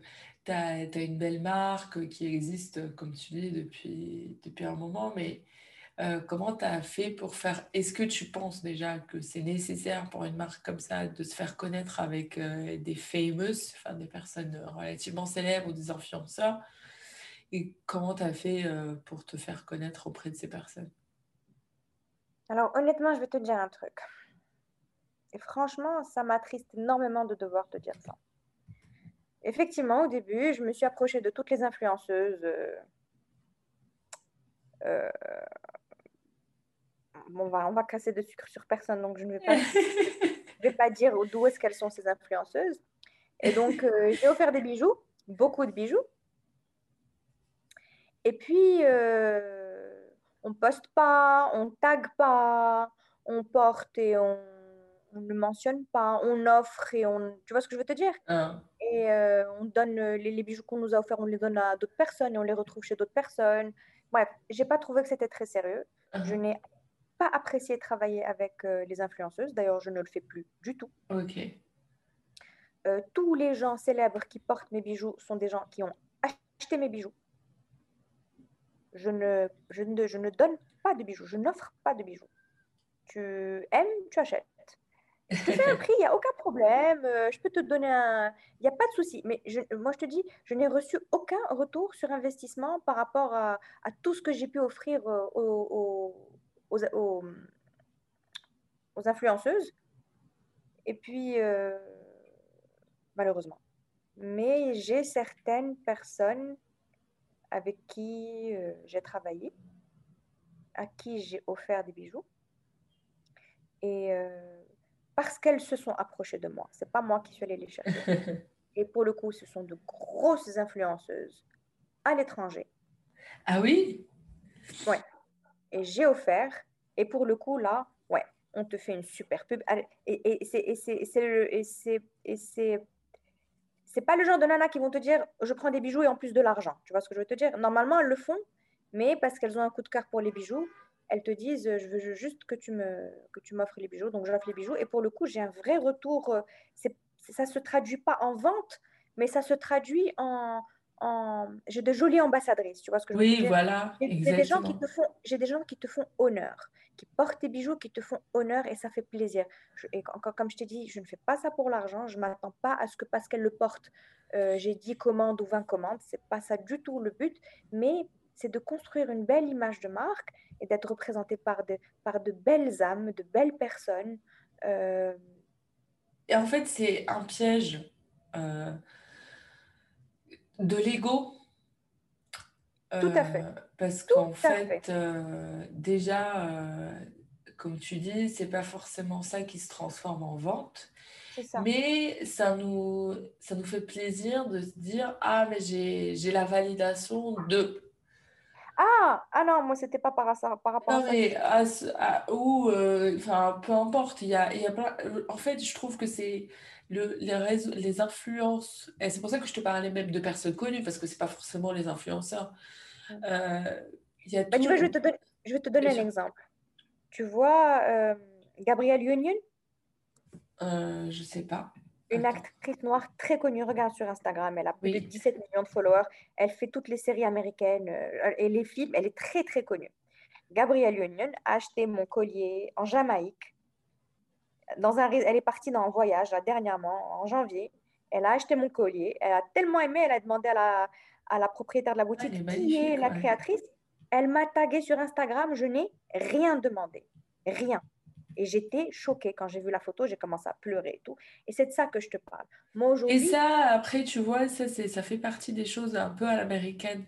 tu as, as, une belle marque qui existe, comme tu dis, depuis, depuis un moment, mais euh, comment tu as fait pour faire Est-ce que tu penses déjà que c'est nécessaire pour une marque comme ça de se faire connaître avec euh, des famous, enfin des personnes relativement célèbres ou des influenceurs? Et comment tu as fait euh, pour te faire connaître auprès de ces personnes? Alors honnêtement, je vais te dire un truc. Et franchement, ça m'attriste énormément de devoir te dire ça. Effectivement, au début, je me suis approchée de toutes les influenceuses. On va, on va casser de sucre sur personne, donc je ne vais pas, vais pas dire d'où est-ce qu'elles sont ces influenceuses. Et donc, euh, j'ai offert des bijoux, beaucoup de bijoux. Et puis, euh, on poste pas, on tag pas, on porte et on, ne mentionne pas, on offre et on... Tu vois ce que je veux te dire? Ah. Et euh, on donne les, bijoux qu'on nous a offerts, on les donne à d'autres personnes et on les retrouve chez d'autres personnes. Bref, j'ai pas trouvé que c'était très sérieux. Ah. Je n'ai apprécié travailler avec euh, les influenceuses. D'ailleurs, je ne le fais plus du tout. Ok. Euh, tous les gens célèbres qui portent mes bijoux sont des gens qui ont acheté mes bijoux. Je ne, je ne, je ne donne pas de bijoux, je n'offre pas de bijoux. Tu aimes, tu achètes. Je te fais un prix, il n'y a aucun problème. Euh, je peux te donner un. Il n'y a pas de souci. Mais je, moi, je te dis, je n'ai reçu aucun retour sur investissement par rapport à, à tout ce que j'ai pu offrir aux, aux, influenceuses. Et puis, euh, malheureusement. Mais j'ai certaines personnes avec qui euh, j'ai travaillé, à qui j'ai offert des bijoux. Et euh, parce qu'elles se sont approchées de moi, c'est pas moi qui suis allée les chercher. Et pour le coup, ce sont de grosses influenceuses à l'étranger. Ah oui? Ouais et j'ai offert. Et pour le coup, là, ouais, on te fait une super pub. Et, et c'est c'est pas le genre de nana qui vont te dire je prends des bijoux et en plus de l'argent. Tu vois ce que je veux te dire? Normalement, elles le font mais parce qu'elles ont un coup de cœur pour les bijoux, elles te disent je veux juste que tu me que tu m'offres les bijoux, donc j'offre les bijoux. Et pour le coup, j'ai un vrai retour. Euh, c'est, ça se traduit pas en vente, mais ça se traduit en, en... j'ai de jolies ambassadrices, tu vois ce que je oui, veux dire? voilà, j'ai, des gens qui te font, j'ai des gens qui te font honneur, qui portent tes bijoux, qui te font honneur et ça fait plaisir. et encore, comme je t'ai dit, je ne fais pas ça pour l'argent, je m'attends pas à ce que parce qu'elle le porte, euh, j'ai 10 commandes ou 20 commandes, c'est pas ça du tout le but, mais c'est de construire une belle image de marque et d'être représenté par de, par de belles âmes, de belles personnes. Euh, et en fait, c'est un piège euh, de l'ego. Tout à fait. parce qu'en fait, déjà, comme tu dis, c'est pas forcément ça qui se transforme en vente. Mais ça nous, ça nous fait plaisir de se dire Ah, mais j'ai la validation de. Ah, ah non, moi, c'était pas par, par rapport non, à mais à, ou, euh, enfin, peu importe, il y a, il y a plein... En fait, je trouve que c'est le, les, réseaux, les influences, et c'est pour ça que je te parlais même de personnes connues, parce que c'est pas forcément les influenceurs. Euh, il y a bah, tu vois, je vais te donner, je vais te donner un exemple. Tu vois, euh, Gabrielle Union? Euh, Je sais pas. Une actrice noire très connue, regarde sur Instagram, elle a plus de 17 millions de followers, elle fait toutes les séries américaines euh, et les films, elle est très très connue. Gabrielle Union a acheté mon collier en Jamaïque. Dans un, elle est partie dans un voyage dernièrement, en janvier. Elle a acheté mon collier. Elle a tellement aimé, elle a demandé à la, à la propriétaire de la boutique qui est la créatrice. Elle m'a tagué sur Instagram, je n'ai rien demandé. Rien. Et j'étais choquée quand j'ai vu la photo, j'ai commencé à pleurer et tout. Et c'est de ça que je te parle. Moi aujourd'hui. Et ça, après, tu vois, ça, ça fait partie des choses un peu à l'américaine.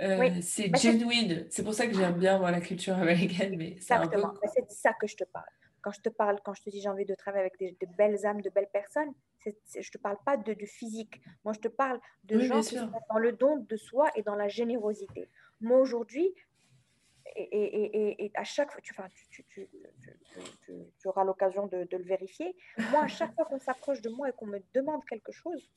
Euh, c'est genuine. C'est pour ça que j'aime bien moi, la culture américaine. Mais Exactement. Peu... C'est de ça que je te parle. Quand je te parle, quand je te dis j'ai envie de travailler avec des, de belles âmes, de belles personnes, je ne te parle pas de, du physique. Moi, je te parle de gens qui sont dans le don de soi et dans la générosité. Moi, aujourd'hui, et, à chaque fois, tu, tu, tu, tu auras l'occasion de, le vérifier. Moi, à chaque fois qu'on s'approche de moi et qu'on me demande quelque chose,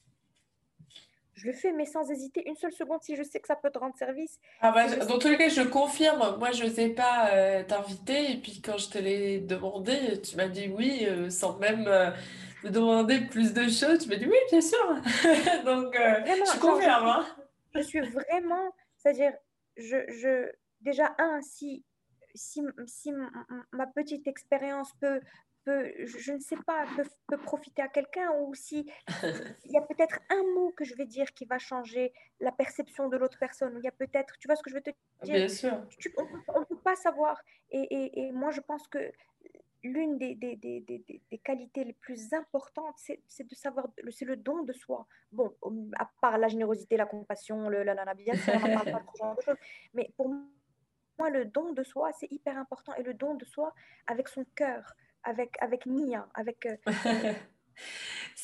je le fais, mais sans hésiter une seule seconde si je sais que ça peut te rendre service. Ah bah, dans tous les cas, je confirme. Moi, je n'osais pas euh, t'inviter. Et puis, quand je te l'ai demandé, tu m'as dit oui, euh, sans même euh, me demander plus de choses. Tu m'as dit oui, bien sûr. Donc, je confirme. Hein. Je suis vraiment, c'est-à-dire, je, je, déjà, un, si, si, si ma petite expérience peut, peut, je ne sais pas, peut, profiter à quelqu'un, ou si il y a peut-être un mot que je vais dire qui va changer la perception de l'autre personne, ou il y a peut-être, tu vois ce que je veux te dire? Bien sûr. on ne peut pas savoir. Et, et, et, moi, je pense que l'une des, des, des, des, qualités les plus importantes, c'est de savoir, c'est le don de soi. Bon, à part la générosité, la compassion, le la, la, bien sûr, on n'en parle pas de ce genre de choses, mais pour moi, le don de soi, c'est hyper important. Et le don de soi avec son cœur, avec, avec Nia, avec... Euh,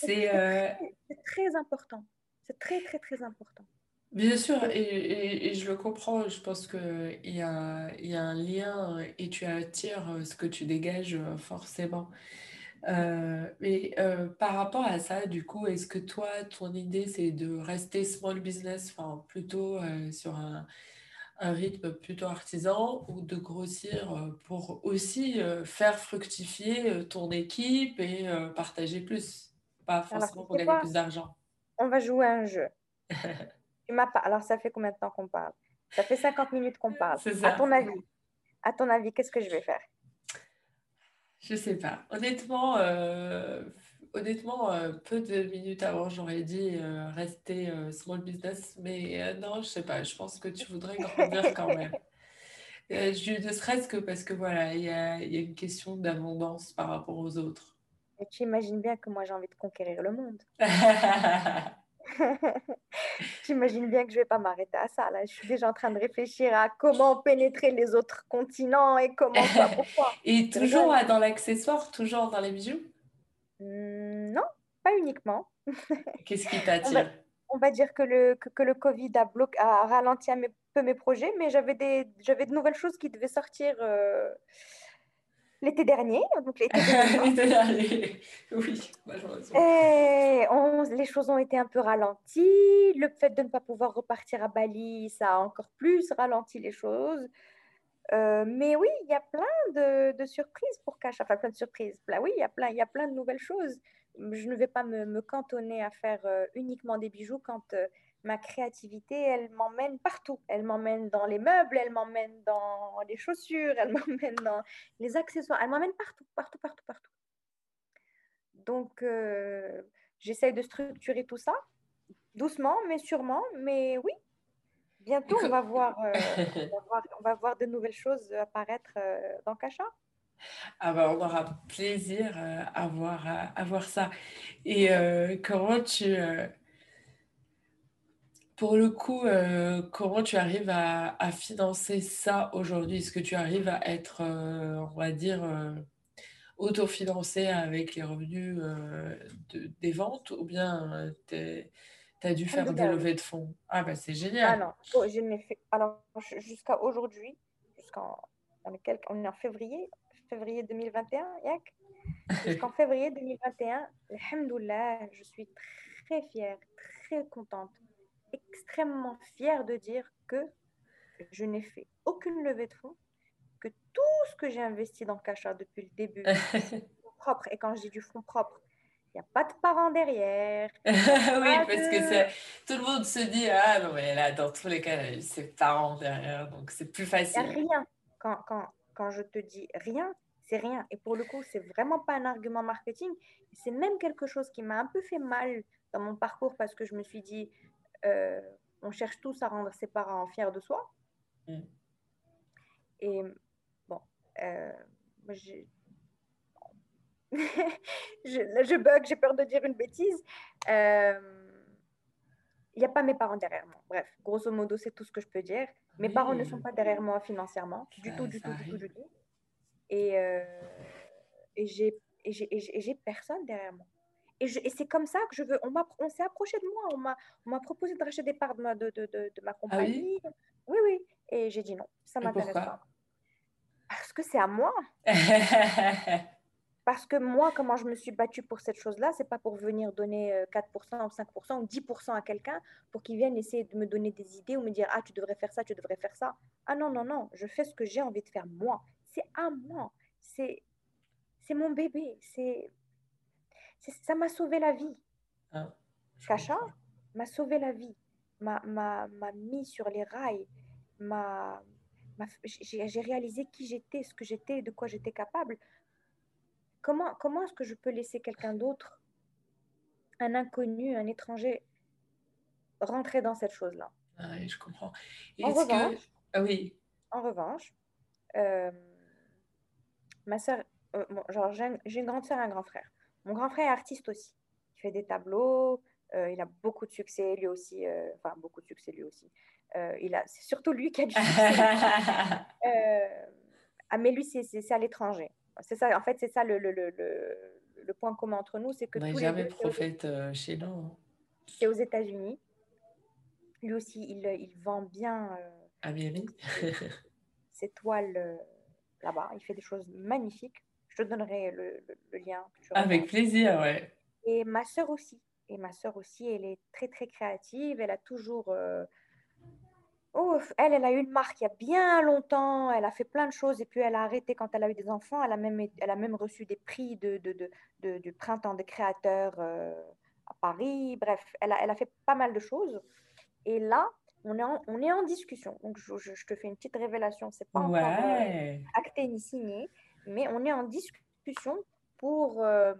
euh, c'est très important. C'est très, très, très important. Bien sûr, et, et, je le comprends. Je pense qu'il y a, y a un lien et tu attires ce que tu dégages forcément. mais par rapport à ça, du coup, est-ce que toi, ton idée, c'est de rester small business, enfin plutôt sur un, un rythme plutôt artisan ou de grossir euh, pour aussi euh, faire fructifier euh, ton équipe et partager plus, pas forcément pour gagner plus d'argent. On va jouer un jeu. tu m'as pas... Alors, ça fait combien de temps qu'on parle? Ça fait 50 minutes qu'on parle. À ton avis, à ton avis, qu'est-ce que je vais faire? Je sais pas. Honnêtement, honnêtement, euh, peu de minutes avant, j'aurais dit euh, rester euh, small business, mais non, je sais pas, je pense que tu voudrais grandir quand même. je, ne serait-ce que parce que voilà, il y a, y a, une question d'abondance par rapport aux autres. Et tu imagines bien que moi j'ai envie de conquérir le monde. J'imagine bien que je vais pas m'arrêter à ça. Là, je suis déjà en train de réfléchir à comment pénétrer les autres continents et comment ça, pourquoi. et toujours dans l'accessoire, toujours dans les bijoux? Non, pas uniquement. Qu'est-ce qui t'attire on, va dire que le, que, le Covid a, bloqué, a ralenti un peu mes projets, mais j'avais de nouvelles choses qui devaient sortir. Euh, l'été dernier. Donc l'été dernier. oui, malheureusement. Et les choses ont été un peu ralenties. Le fait de ne pas pouvoir repartir à Bali, ça a encore plus ralenti les choses. Euh, mais oui, il y a plein de, surprises pour Cash. Enfin, plein de surprises. oui, il y, a plein, il y a plein de nouvelles choses. Je ne vais pas me, me cantonner à faire euh, uniquement des bijoux quand euh, ma créativité, elle m'emmène partout. Elle m'emmène dans les meubles, elle m'emmène dans les chaussures, elle m'emmène dans les accessoires. Elle m'emmène partout, partout, partout, partout. Donc, j'essaye de structurer tout ça, doucement, mais sûrement. Mais oui, bientôt, on va, voir, euh, on, va voir, de nouvelles choses apparaître euh, dans Cacha. Ah bah, on aura plaisir euh, à, voir, à, voir ça. Et comment tu... pour le coup, comment tu arrives à, à financer ça aujourd'hui? Est-ce que tu arrives à être, on va dire, autofinancé avec les revenus de, des ventes ou bien tu as dû faire des levées de fonds. Ah, bah c'est génial. Ah non, oh, je n'ai fait. Alors, jusqu'à aujourd'hui, jusqu'en. On est, on est en février, février 2021, Yak? Jusqu'en février 2021, alhamdoulilah, je suis très fière, très contente, extrêmement fière de dire que je n'ai fait aucune levée de fonds, que tout ce que j'ai investi dans Cacha depuis le début, propre, et quand je dis du fonds propre, il n'y a pas de parents derrière. oui, parce que tout le monde se dit Ah non, mais là, dans tous les cas, y a ses parents derrière, donc c'est plus facile. Il n'y a rien. Quand, quand, quand, je te dis rien, c'est rien. Et pour le coup, c'est vraiment pas un argument marketing. C'est même quelque chose qui m'a un peu fait mal dans mon parcours parce que je me suis dit euh, On cherche tous à rendre ses parents fiers de soi. Mm. Et bon, euh, j'ai je, je, bug, j'ai peur de dire une bêtise. Il euh, n'y a pas mes parents derrière moi. Bref, grosso modo, c'est tout ce que je peux dire. Mes parents ne sont pas derrière moi financièrement, du tout, du tout, du tout, du tout. Et, euh, et j'ai personne derrière moi. Et, et c'est comme ça que je veux. On, on s'est approché de moi. On m'a proposé de racheter des parts de ma, de, de, de, ma ah compagnie. oui, oui, Et j'ai dit non, ça m'intéresse pas. Parce que c'est à moi. Parce que moi, comment je me suis battue pour cette chose-là, c'est pas pour venir donner 4% euh, ou 5% ou 10% à quelqu'un pour qu'il vienne essayer de me donner des idées ou me dire Ah, tu devrais faire ça, tu devrais faire ça. Ah non, non, non, je fais ce que j'ai envie de faire moi. C'est à moi. C'est, mon bébé. C'est, ça m'a sauvé la vie. Ah, Kacha m'a sauvé la vie, m'a, mis sur les rails, m'a, j'ai réalisé qui j'étais, ce que j'étais, de quoi j'étais capable Comment, comment est-ce que je peux laisser quelqu'un d'autre, un inconnu, un étranger, rentrer dans cette chose-là? Ah oui, je comprends. En revanche, ah oui. En revanche, euh, ma soeur, euh, genre, j'ai une grande soeur et un grand frère. Mon grand frère est artiste aussi. Il fait des tableaux, euh, il a beaucoup de succès lui aussi, enfin beaucoup de succès lui aussi. il a, c'est surtout lui qui a du succès. ah, mais lui, c'est à l'étranger c'est ça, en fait, c'est ça le, le, le, le, point commun entre nous, c'est que On tous jamais prophète euh, chez nous. Hein. C'est aux États-Unis. Lui aussi, il, il vend bien euh, ses toiles euh, là-bas. Il fait des choses magnifiques. Je te donnerai le, lien. Avec plaisir, ouais. Et ma sœur aussi. Et ma sœur aussi, elle est très, très créative. Elle a toujours euh, elle, elle a eu une marque il y a bien longtemps, elle a fait plein de choses et puis elle a arrêté quand elle a eu des enfants. Elle a même, elle a même reçu des prix de, de, de, du printemps des créateurs euh, à Paris. Bref, elle a, elle a fait pas mal de choses. Et là, on est en, on est en discussion. Donc, je, je, te fais une petite révélation. C'est pas encore euh, acté ni signé, mais on est en discussion pour, euh,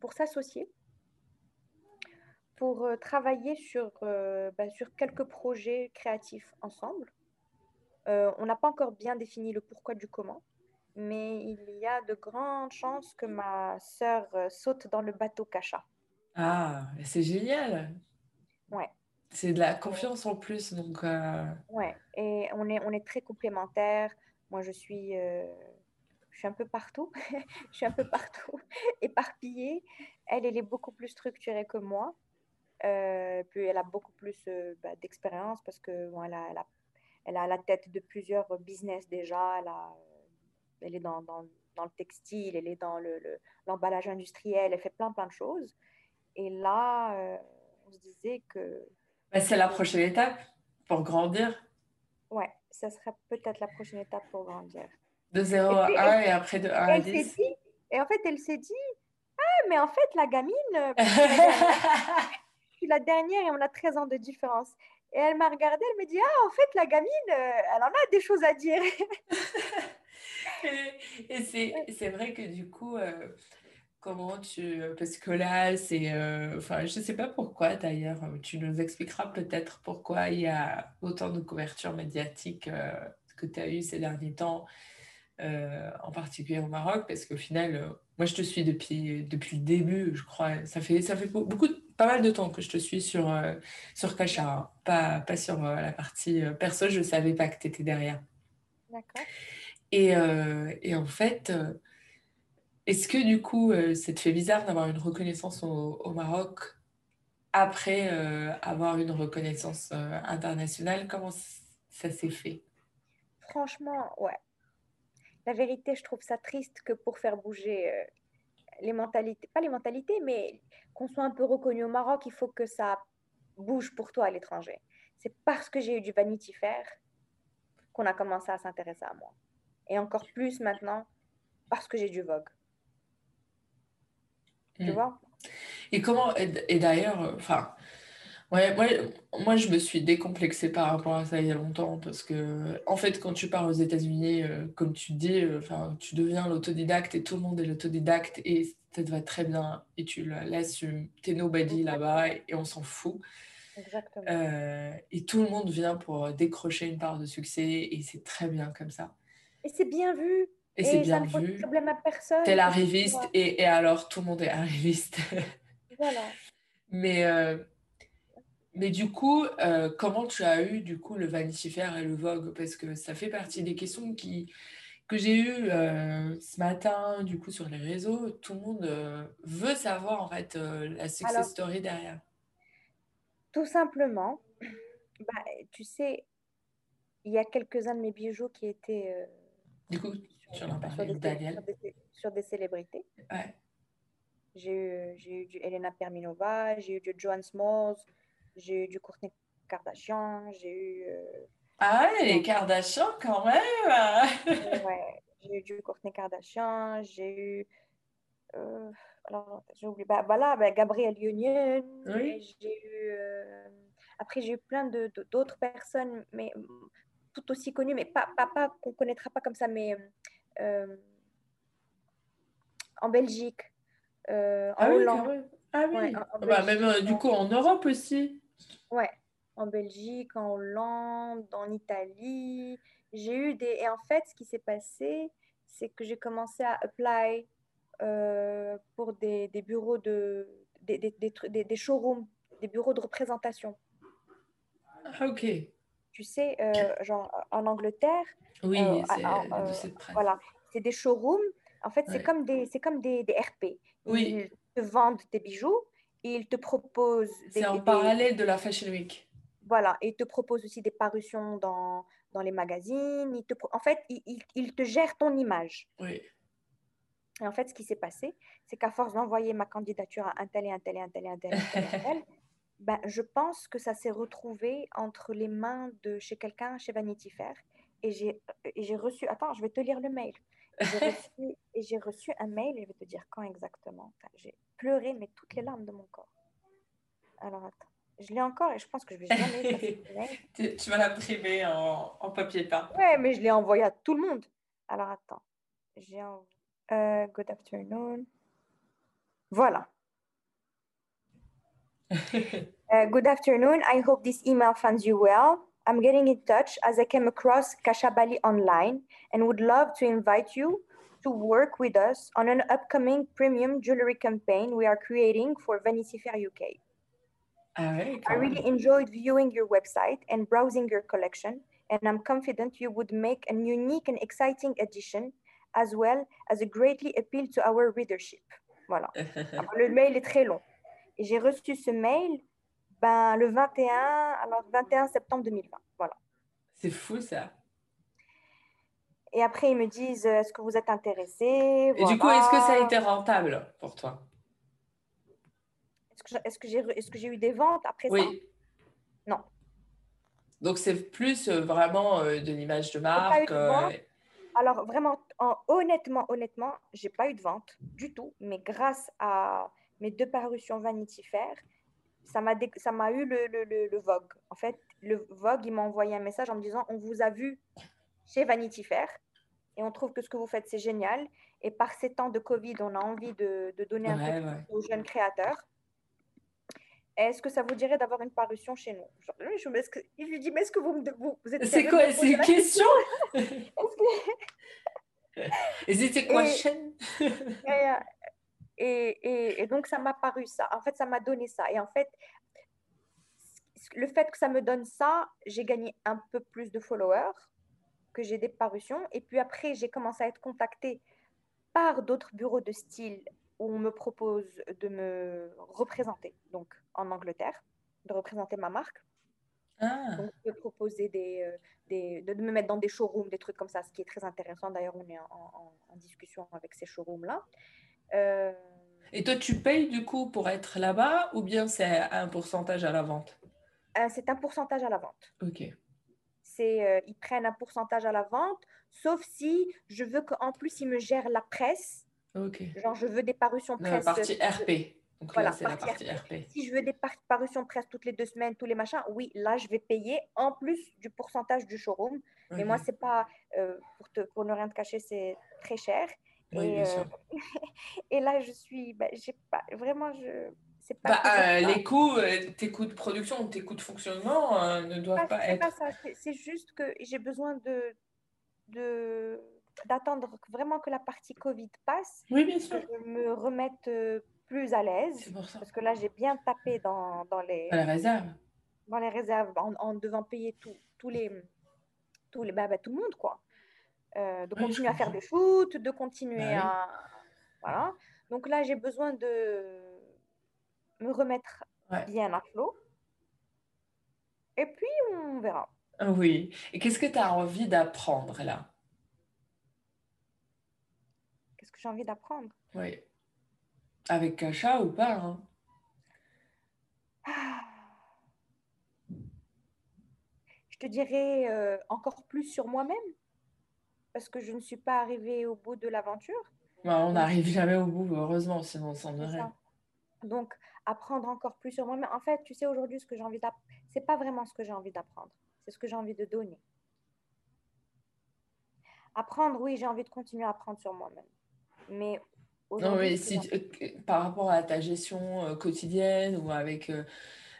pour s'associer pour euh, travailler sur, euh, bah, sur quelques projets créatifs ensemble. Euh, on n'a pas encore bien défini le pourquoi du comment, mais il y a de grandes chances que ma sœur saute dans le bateau Cacha. Ah, c'est génial. Ouais. C'est de la confiance en plus, donc. Ouais, et on est, on est très complémentaires. Moi, je suis, je suis un peu partout. je suis un peu partout, éparpillée. Elle, elle est beaucoup plus structurée que moi. Euh, puis elle a beaucoup plus euh, bah, d'expérience parce que bon, elle, a, elle, a, elle, a, la tête de plusieurs business déjà. Elle a, elle est dans, dans, dans, le textile, elle est dans l'emballage le, industriel, elle fait plein, plein de choses. Et là, euh, on se disait que... Bah, c'est la prochaine étape pour grandir. Ouais, ça serait peut-être la prochaine étape pour grandir. De 0 à 1 et après de 1 à 10. et en fait, elle s'est dit, ah, mais en fait, la gamine, euh, la dernière et on a 13 ans de différence. Et elle m'a regardée, elle me dit, ah, en fait, la gamine, euh, elle en a des choses à dire. et c'est vrai que du coup, euh, comment tu... Parce que là, c'est... enfin, je ne sais pas pourquoi d'ailleurs, tu nous expliqueras peut-être pourquoi il y a autant de couverture médiatique que tu as eu ces derniers temps, en particulier au Maroc, parce qu'au final moi, je te suis depuis, depuis le début, je crois. Ça fait, ça fait beaucoup, pas mal de temps que je te suis sur, euh, sur hein. pas, pas sur euh, la partie euh, perso. Je ne savais pas que tu étais derrière. D'accord. Et, et, en fait, est-ce que du coup, ça te fait bizarre d'avoir une reconnaissance au, au Maroc après avoir une reconnaissance internationale? Comment ça s'est fait? Franchement, ouais la vérité, je trouve ça triste que pour faire bouger euh, les mentalités, pas les mentalités, mais qu'on soit un peu reconnu au Maroc, il faut que ça bouge pour toi à l'étranger. C'est parce que j'ai eu du Vanity Fair qu'on a commencé à s'intéresser à moi. Et encore plus maintenant parce que j'ai du Vogue. Tu vois? Et comment, et d'ailleurs, enfin, Ouais, moi, moi, je me suis décomplexée par rapport à ça il y a longtemps parce que, en fait, quand tu pars aux États-Unis, euh, comme tu dis, euh, tu deviens l'autodidacte et tout le monde est l'autodidacte et ça te va très bien et tu laisses, t'es nobody là-bas et, on s'en fout. Exactement. Euh, et tout le monde vient pour décrocher une part de succès et c'est très bien comme ça. Et c'est bien vu. Et, c'est bien ça vu. problème à personne. T'es l'arriviste et, et, alors tout le monde est arriviste. voilà. Mais mais du coup, euh, comment tu as eu du coup le Vanity Fair et le Vogue? Parce que ça fait partie des questions qui, que j'ai eues euh, ce matin, du coup, sur les réseaux. Tout le monde euh, veut savoir en fait la success story derrière. Tout simplement, bah, tu sais, il y a quelques-uns de mes bijoux qui étaient. du coup, sur, des, sur, des, célébrités. Ouais. J'ai eu, eu du Elena Perminova, j'ai eu du Joan Smalls. J'ai eu du Courtney Kardashian, j'ai eu. Euh, ah ouais, les Kardashian quand même Ouais, j'ai eu du Courtney Kardashian, j'ai eu. Euh, alors, j'ai oublié. Bah, voilà, bah, Gabrielle Union. Oui. J'ai eu. Euh, après, j'ai eu plein d'autres personnes, mais tout aussi connues, mais pas, pas, pas qu'on ne connaîtra pas comme ça, mais en Belgique, en ah Hollande. ah oui, bah, même du coup en Europe aussi. Ouais, en Belgique, en Hollande, en Italie. J'ai eu des. Et en fait, ce qui s'est passé, c'est que j'ai commencé à apply euh, pour des, des, bureaux de. Des, des, des, showrooms, des bureaux de représentation. Ah, ok. Tu sais, euh, genre en Angleterre. Oui, euh, c'est Voilà, c'est des showrooms. En fait, c'est comme, des, comme des, des RP. Oui. Ils te vendent tes bijoux il te propose... C'est en parallèle de la Fashion Week. Voilà, et il te propose aussi des parutions dans, dans les magazines. Il te, en fait, il, il, te gère ton image. Oui. Et en fait, ce qui s'est passé, c'est qu'à force d'envoyer ma candidature à un tel et un tel et un tel et un tel, et un tel, ben, je pense que ça s'est retrouvé entre les mains de chez quelqu'un, chez Vanity Fair. Et j'ai reçu... Attends, je vais te lire le mail. Et j'ai reçu, un mail, je vais te dire quand exactement. j'ai pleuré, mais toutes les larmes de mon corps. Alors attends, je l'ai encore et je pense que je vais jamais. tu, tu vas l'imprimer en, en papier peint. Ouais, mais je l'ai envoyé à tout le monde. Alors attends, j'ai euh, Good afternoon. Voilà. uh, good afternoon. I hope this email finds you well. I'm getting in touch as I came across Kashabali online and would love to invite you to work with us on an upcoming premium jewelry campaign we are creating for Vanity Fair UK. All right. I really enjoyed viewing your website and browsing your collection, and I'm confident you would make a unique and exciting addition as well as a greatly appeal to our readership. Voilà. le mail est très long. J'ai reçu ce mail ben, le 21, alors 21 septembre 2020. Voilà. C'est fou ça. Et après, ils me disent est-ce que vous êtes intéressé? Et du coup, est-ce que ça a été rentable pour toi? Est-ce que j'ai est eu des ventes après oui. ça Non. Donc, c'est plus euh, vraiment euh, de l'image de marque. Euh, Alors, vraiment, honnêtement, honnêtement, j'ai pas eu de vente du tout. Mais grâce à mes deux parutions Vanity Fair, ça m'a ça m'a eu le, le, le, Vogue. En fait, le Vogue, il m'a envoyé un message en me disant on vous a vu chez Vanity Fair et on trouve que ce que vous faites c'est génial. Et par ces temps de Covid, on a envie de, de donner un peu aux jeunes créateurs. Est-ce que ça vous dirait d'avoir une parution chez nous? Je, que, Il lui dit mais est-ce que vous, vous, vous êtes C'est quoi C'est une question? Et c'était quoi chaîne? Et, et, donc, ça m'a paru ça. En fait, ça m'a donné ça. Et en fait, le fait que ça me donne ça, j'ai gagné un peu plus de followers, que j'ai des parutions. Et puis après, j'ai commencé à être contactée par d'autres bureaux de style où on me propose de me représenter, donc en Angleterre, de représenter ma marque. Ah. Donc, de proposer des, euh, des, de me mettre dans des showrooms, des trucs comme ça, ce qui est très intéressant. D'ailleurs, on est en, en discussion avec ces showrooms-là. Euh, et toi, tu payes du coup pour être là-bas ou bien c'est un pourcentage à la vente? Euh, C'est un pourcentage à la vente. Ok. C'est, euh, ils prennent un pourcentage à la vente, sauf si je veux qu'en plus ils me gèrent la presse. Ok. Genre, je veux des parutions presse. La partie RP. Donc voilà, c'est la partie RP. Si je veux des parutions presse toutes les deux semaines, tous les machins, oui, là, je vais payer en plus du pourcentage du showroom. Mais moi, c'est pas, pour, te, pour ne rien te cacher, c'est très cher et, euh, et, là, je suis, bah, j'ai pas, vraiment, je, c'est pas. Bah, euh, les coûts, euh, tes coûts de production, tes coûts de fonctionnement ne doivent pas, être. Pas ça, c'est juste que j'ai besoin de, de, d'attendre vraiment que la partie Covid passe. Oui, bien sûr. Que je me remette plus à l'aise. Parce que là, j'ai bien tapé dans, dans les. Dans les réserves. Dans les réserves, en, devant payer tout, tous les, tous les, bah, bah, tout le monde, quoi. Euh, de continuer à faire des shoots, de continuer bah à. Voilà. Donc là, j'ai besoin de me remettre bien à flot. Et puis, on verra. Oui. Et qu'est-ce que tu as envie d'apprendre là? Qu'est-ce que j'ai envie d'apprendre? Oui. Avec Kacha ou pas hein? Ah. Je te dirais euh, encore plus sur moi-même parce que je ne suis pas arrivée au bout de l'aventure. Bah, on n'arrive jamais au bout, heureusement, sinon on s'en irait. Donc, apprendre encore plus sur moi-même. En fait, tu sais, aujourd'hui, ce que j'ai envie d'apprendre, ce n'est pas vraiment ce que j'ai envie d'apprendre, c'est ce que j'ai envie de donner. Apprendre, oui, j'ai envie de continuer à apprendre sur moi-même. Mais non, mais si, par rapport à ta gestion euh, quotidienne ou avec euh,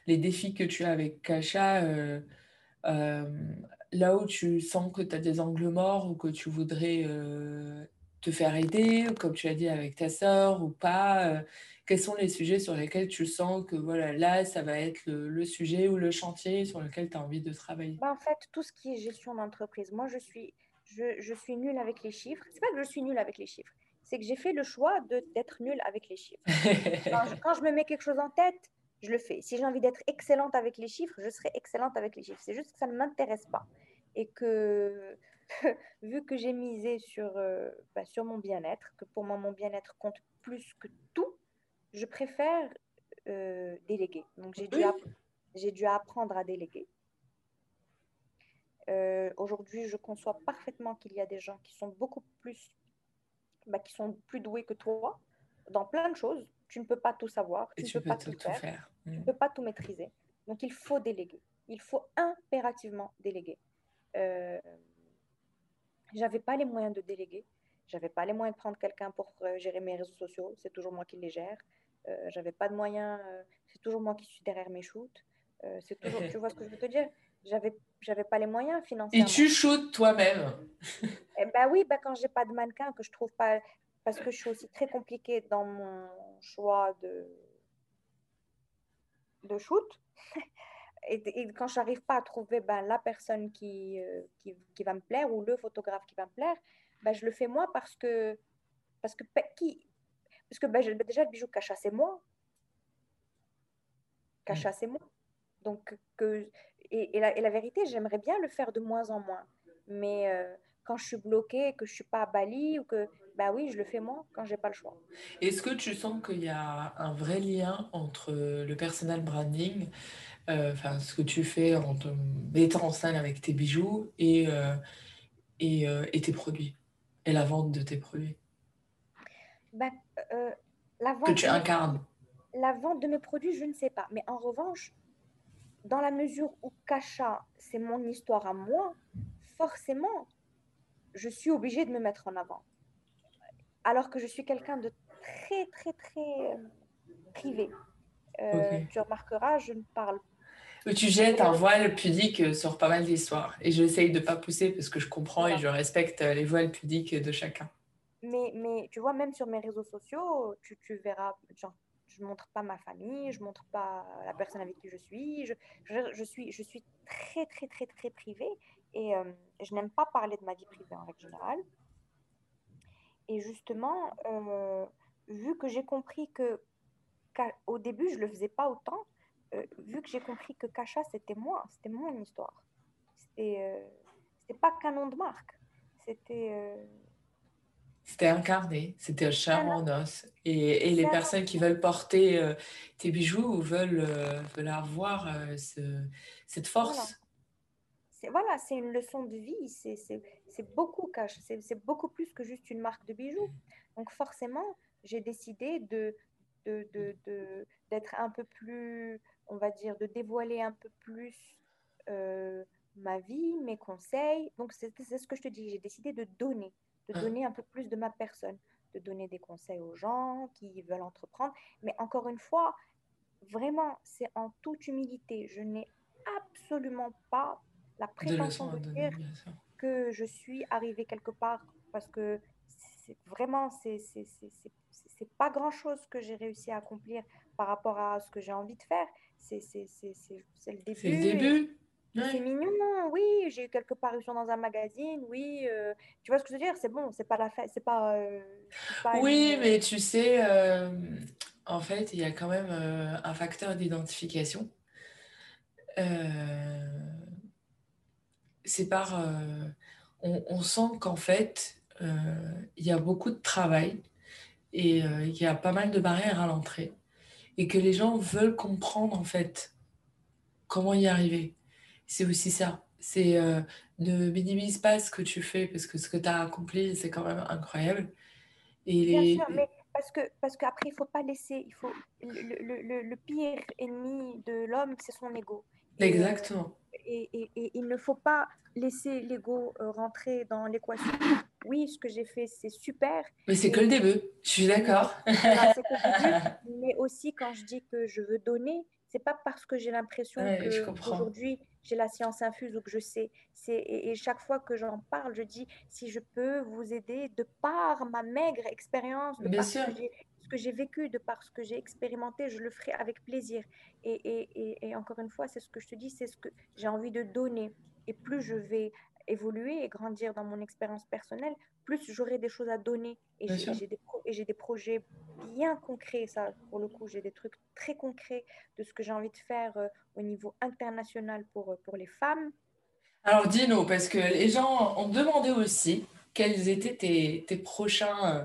les défis que tu as avec Kacha, euh, là où tu sens que tu as des angles morts ou que tu voudrais euh, te faire aider, comme tu as dit avec ta sœur ou pas, euh, quels sont les sujets sur lesquels tu sens que voilà, là, ça va être le, sujet ou le chantier sur lequel tu as envie de travailler? Bah, En fait, tout ce qui est gestion d'entreprise, moi, je suis, je, je suis nulle avec les chiffres. C'est pas que je suis nulle avec les chiffres, c'est que j'ai fait le choix d'être nulle avec les chiffres. quand je me mets quelque chose en tête, je le fais. Si j'ai envie d'être excellente avec les chiffres, je serai excellente avec les chiffres. C'est juste que ça ne m'intéresse pas. Et que, vu que j'ai misé sur, euh, bah, sur mon bien-être, que pour moi, mon bien-être compte plus que tout, je préfère euh, déléguer. Donc, j'ai dû, j'ai dû apprendre à déléguer. Euh, aujourd'hui, je conçois parfaitement qu'il y a des gens qui sont beaucoup plus, bah, qui sont plus doués que toi dans plein de choses tu ne peux pas tout savoir, tu ne peux, pas tout, faire, tu ne mm. peux pas tout maîtriser. Donc, il faut déléguer. Il faut impérativement déléguer. Euh, j'avais pas les moyens de déléguer. J'avais pas les moyens de prendre quelqu'un pour euh, gérer mes réseaux sociaux. C'est toujours moi qui les gère. Euh, j'avais pas de moyens. C'est toujours moi qui suis derrière mes shoots. c'est toujours. tu vois ce que je veux te dire? J'avais, j'avais pas les moyens financiers. Et tu shootes toi-même? Eh ben oui, ben quand j'ai pas de mannequin que je trouve pas parce que je suis aussi très compliquée dans mon choix de, de shoot. Et, quand je n'arrive pas à trouver ben, la personne qui, euh, qui, qui, va me plaire ou le photographe qui va me plaire, ben, je le fais moi parce que, parce que, qui, parce que ben, déjà, le bijou Cacha, c'est moi. Cacha, mm. c'est moi. Donc, que, et, et, la, et la vérité, j'aimerais bien le faire de moins en moins. Mais euh, quand je suis bloquée, que je suis pas à Bali ou que bah oui, je le fais moi quand j'ai pas le choix. Est-ce que tu sens qu'il y a un vrai lien entre le personal branding, enfin ce que tu fais en te mettant en scène avec tes bijoux et, euh, et, euh, et, tes produits et la vente de tes produits bah, la vente Que tu incarnes La vente de mes produits, je ne sais pas. Mais en revanche, dans la mesure où Kasha, c'est mon histoire à moi, forcément, je suis obligée de me mettre en avant. Alors que je suis quelqu'un de très, très, très euh, privé. Euh, tu remarqueras, je ne parle pas. Tu jettes un voile pudique sur pas mal d'histoires. Et j'essaye de ne pas pousser parce que je comprends et je respecte les voiles pudiques de chacun. Mais, mais tu vois, même sur mes réseaux sociaux, tu, tu verras, genre, je montre pas ma famille, je montre pas la personne avec qui je suis. Je, je, suis, je suis très, très, très, très privée et euh, je n'aime pas parler de ma vie privée en règle générale. Et justement, euh, vu que j'ai compris que début, je ne le faisais pas autant, euh, vu que j'ai compris que Kasha, c'était moi, c'était mon histoire. C'était c'était pas qu'un nom de marque. C'était c'était incarné, c'était un charme en os. Et, et les personnes qui veulent porter euh, tes bijoux veulent, euh, veulent avoir euh, ce, cette force. Voilà, c'est une leçon de vie, c'est beaucoup cash, c'est beaucoup plus que juste une marque de bijoux. Donc forcément, j'ai décidé de d'être de, de, un peu plus, on va dire, de dévoiler un peu plus ma vie, mes conseils. Donc c'est ce que je te dis, j'ai décidé de donner de ah. donner un peu plus de ma personne, de donner des conseils aux gens qui veulent entreprendre. Mais encore une fois, vraiment, c'est en toute humilité. Je n'ai absolument pas la prétention de, dire que je suis arrivée quelque part parce que c'est vraiment, c'est pas grand chose que j'ai réussi à accomplir par rapport à ce que j'ai envie de faire. C'est le début. C'est le début. C'est mignon, oui, j'ai eu quelques parutions dans un magazine, oui. Euh, tu vois ce que je veux dire? C'est bon, c'est pas la fête, c'est pas, euh, Oui, mais tu sais, euh, en fait, il y a quand même un facteur d'identification. c'est par. On, on sent qu'en fait, il y a beaucoup de travail et il y a pas mal de barrières à l'entrée et que les gens veulent comprendre en fait comment y arriver c'est aussi ça. C'est euh, ne minimise pas ce que tu fais parce que ce que tu as accompli, c'est quand même incroyable. Et Bien sûr, mais parce que parce qu'après, il faut pas laisser. Il faut le, le, le pire ennemi de l'homme, c'est son ego. Exactement. Et, et, et, il ne faut pas laisser l'ego euh, rentrer dans l'équation. Oui, ce que j'ai fait, c'est super. Mais c'est que le début, je suis d'accord. mais aussi quand je dis que je veux donner, c'est pas parce que j'ai l'impression que qu'aujourd'hui j'ai la science infuse ou que je sais. C'est, et, chaque fois que j'en parle, je dis si je peux vous aider de par ma maigre expérience, de par ce que j'ai vécu, de par ce que j'ai expérimenté, je le ferai avec plaisir. Et, et, et encore une fois, c'est ce que je te dis, c'est ce que j'ai envie de donner. Et plus je vais évoluer et grandir dans mon expérience personnelle, plus j'aurai des choses à donner. Et j'ai des, j'ai des projets bien concrets, ça pour le coup, j'ai des trucs très concrets de ce que j'ai envie de faire euh, au niveau international pour, euh, pour les femmes. Alors dis-nous, parce que les gens ont demandé aussi quels étaient tes, tes prochains, euh,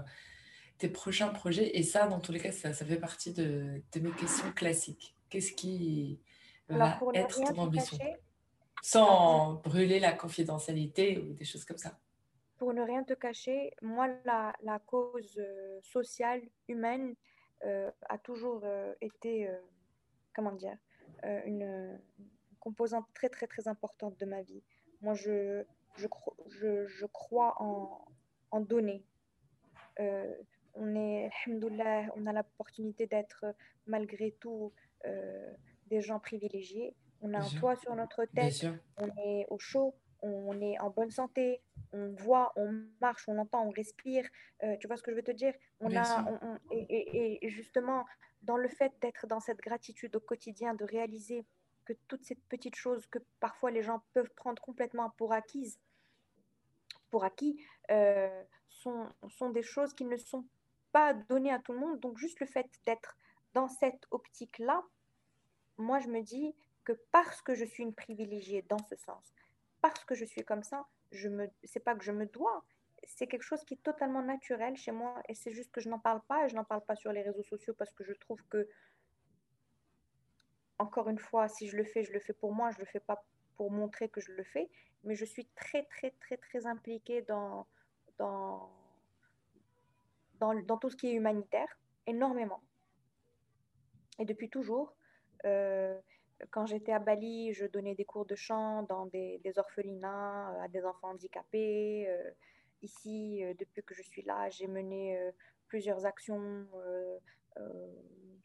tes prochains projets. Et ça, dans tous les cas, ça, ça fait partie de, de, mes questions classiques. Qu'est-ce qui va être ton ambition? Sans brûler la confidentialité ou des choses comme ça pour ne rien te cacher, moi, la, la cause euh, sociale, humaine, euh, a toujours euh, été, comment dire, une, composante très, très, très importante de ma vie. Moi, je, je, je, je crois en, en donner. On est, on a l'opportunité d'être, malgré tout, des gens privilégiés. On a un toit sur notre tête, on est au chaud, on est en bonne santé, on voit, on marche, on entend, on respire. Euh, tu vois ce que je veux te dire? On a, et, justement, dans le fait d'être dans cette gratitude au quotidien, de réaliser que toutes ces petites choses que parfois les gens peuvent prendre complètement pour acquises, pour acquis, euh, sont, sont des choses qui ne sont pas données à tout le monde. Donc juste le fait d'être dans cette optique-là, moi je me dis que parce que je suis une privilégiée dans ce sens, parce que je suis comme ça, je me, c'est pas que je me dois, c'est quelque chose qui est totalement naturel chez moi et c'est juste que je n'en parle pas et je n'en parle pas sur les réseaux sociaux parce que je trouve que, encore une fois, si je le fais, je le fais pour moi, je le fais pas pour montrer que je le fais, mais je suis très, très, très, très impliquée dans, dans, dans, tout ce qui est humanitaire, énormément. Et depuis toujours, euh, quand j'étais à Bali, je donnais des cours de chant dans des, des orphelinats euh, à des enfants handicapés. Euh, ici, depuis que je suis là, j'ai mené plusieurs actions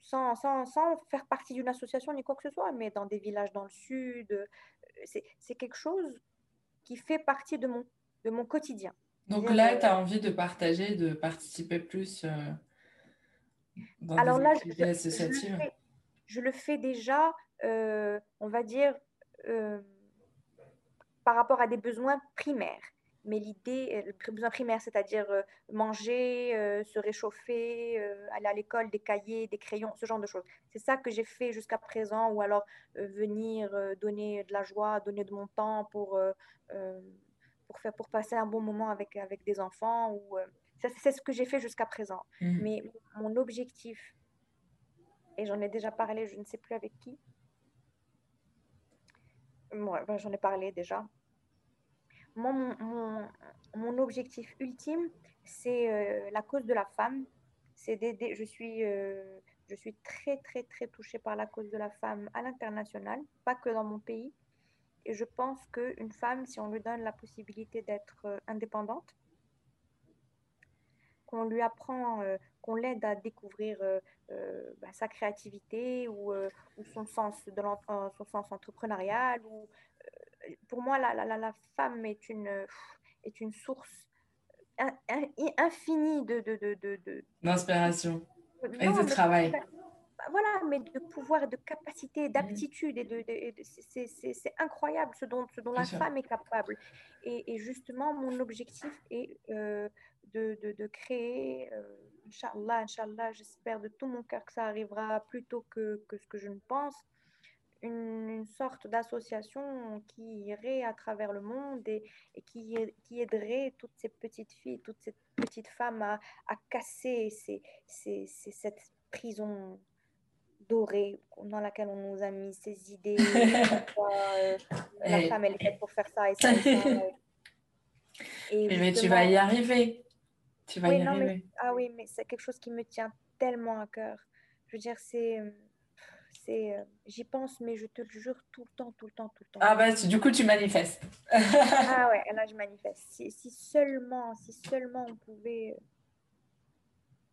sans, sans, sans, faire partie d'une association ni quoi que ce soit, mais dans des villages dans le sud. C'est quelque chose qui fait partie de mon, de mon quotidien. Donc là, tu as envie de partager, de participer plus dans Alors des là, activités je, associatives? je, le fais déjà, euh, on va dire, euh, par rapport à des besoins primaires. Mais l'idée, euh, le besoin primaire, c'est-à-dire manger, se réchauffer, aller à l'école, des cahiers, des crayons, ce genre de choses. C'est ça que j'ai fait jusqu'à présent, ou alors venir donner de la joie, donner de mon temps pour, pour, faire, pour passer un bon moment avec, avec des enfants. Ou, c'est ce que j'ai fait jusqu'à présent. Mmh. Mais mon objectif, et j'en ai déjà parlé, je ne sais plus avec qui. Moi, ben, j'en ai parlé déjà. Moi, mon, mon, objectif ultime, c'est euh, la cause de la femme. C'est d'aider. Je suis, euh, je suis très, très, très touchée par la cause de la femme à l'international, pas que dans mon pays. Et je pense qu'une femme, si on lui donne la possibilité d'être euh, indépendante, qu'on lui apprend, euh, qu'on l'aide à découvrir euh, euh, bah, sa créativité ou, ou, son, sens de son sens entrepreneurial. Ou, pour moi, la, la, la, femme est une, est une source infinie de... D'inspiration de, de, et de travail. Bah, voilà, mais de pouvoir, de capacité, mmh. d'aptitude, et de, c'est incroyable ce dont, ce dont la femme est capable. Et, et, justement, mon objectif est de, de, de créer, euh, Inch'Allah, Inch'Allah, j'espère de tout mon cœur que ça arrivera plus tôt que, que ce que je ne pense, une, une sorte d'association qui irait à travers le monde et, et, qui, qui aiderait toutes ces petites filles, toutes ces petites femmes à, à casser ces, ces, ces, cette prison dorée dans laquelle on nous a mis ces idées. euh, la femme, elle est faite pour faire ça et ça. Et ça et mais tu vas y arriver. Tu vas y arriver. ah oui, mais c'est quelque chose qui me tient tellement à cœur. Je veux dire, c'est. c'est euh, J'y pense, mais je te le jure tout le temps, tout le temps, tout le temps. Ah bah, du coup, tu manifestes. ah ouais, là, je manifeste. Si, si, seulement, si seulement on pouvait euh,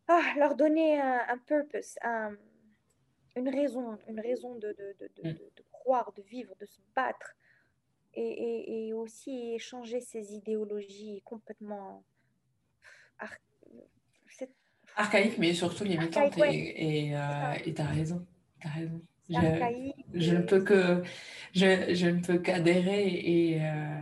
ah, leur donner un, un purpose, un, une raison, une raison de, de, de, de, mm. croire, de vivre, de se battre. Et, et, et, aussi échanger ces idéologies complètement archaïque, mais surtout limitante. Et euh, tu as raison. As raison. Je, je, ne peux que je, je ne peux qu'adhérer et euh,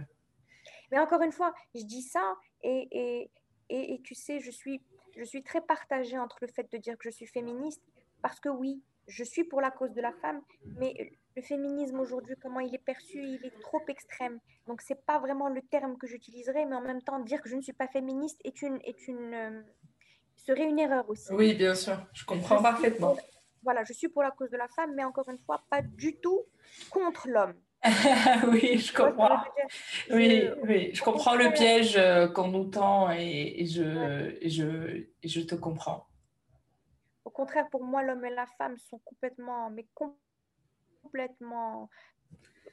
mais encore une fois je dis ça et, et, et, et, tu sais je suis je suis très partagée entre le fait de dire que je suis féministe parce que oui je suis pour la cause de la femme mais le féminisme aujourd'hui comment il est perçu il est trop extrême donc c'est pas vraiment le terme que j'utiliserai mais en même temps dire que je ne suis pas féministe est une est une euh, serait une erreur aussi. Oui, bien sûr, je comprends parfaitement. voilà, je suis pour la cause de la femme, mais encore une fois, pas du tout contre l'homme. oui, je comprends. oui, oui, je comprends le piège euh, qu'on nous tend et, je, je, je te comprends. Au contraire, pour moi, l'homme et la femme sont complètement, mais complètement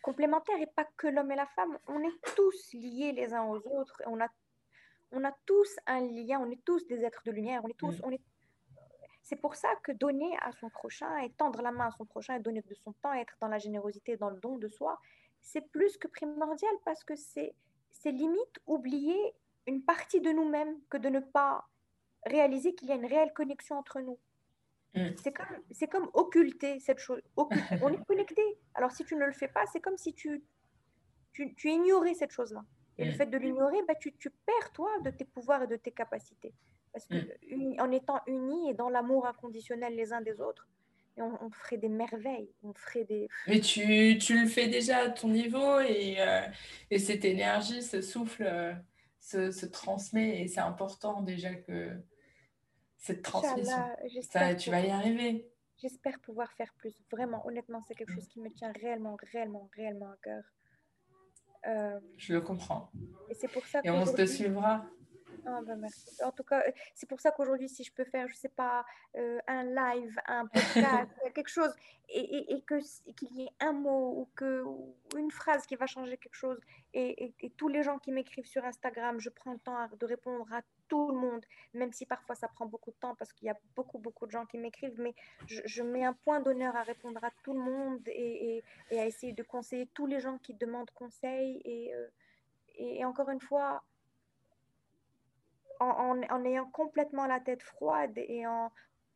complémentaires et pas que l'homme et la femme. On est tous liés les uns aux autres et on a on a tous un lien, on est tous des êtres de lumière, on est tous, mm. on est... C'est pour ça que donner à son prochain et tendre la main à son prochain et donner de son temps, être dans la générosité, dans le don de soi, c'est plus que primordial parce que c'est, c'est limite oublier une partie de nous-mêmes que de ne pas réaliser qu'il y a une réelle connexion entre nous. Mm. C'est comme, c'est comme occulter cette chose. On est connecté. Alors si tu ne le fais pas, c'est comme si tu, tu, tu ignorais cette chose-là. Et le mm. fait de l'ignorer, bah, tu, tu, perds, toi, de tes pouvoirs et de tes capacités. Parce que mm. en étant unis et dans l'amour inconditionnel les uns des autres, et on, ferait des merveilles. On ferait des... Mais tu, tu le fais déjà à ton niveau et, euh, et cette énergie, ce souffle euh, se, se, transmet et c'est important déjà que cette transmission, ça, tu vas y arriver. J'espère pouvoir faire plus. Vraiment, honnêtement, c'est quelque chose qui me tient réellement, réellement, réellement à cœur. Euh, Je le comprends. Et c'est pour ça Et on te suivra. Ah, bah, merci. En tout cas, euh, c'est pour ça qu'aujourd'hui, si je peux faire, je sais pas, euh, un live, un podcast, quelque chose, et, et, que qu'il y ait un mot ou que ou une phrase qui va changer quelque chose, et, et, tous les gens qui m'écrivent sur Instagram, je prends le temps de répondre à tout le monde, même si parfois ça prend beaucoup de temps parce qu'il y a beaucoup beaucoup de gens qui m'écrivent, mais je, je, mets un point d'honneur à répondre à tout le monde et, à essayer de conseiller tous les gens qui demandent conseil et, euh, et encore une fois en, en, ayant complètement la tête froide et en,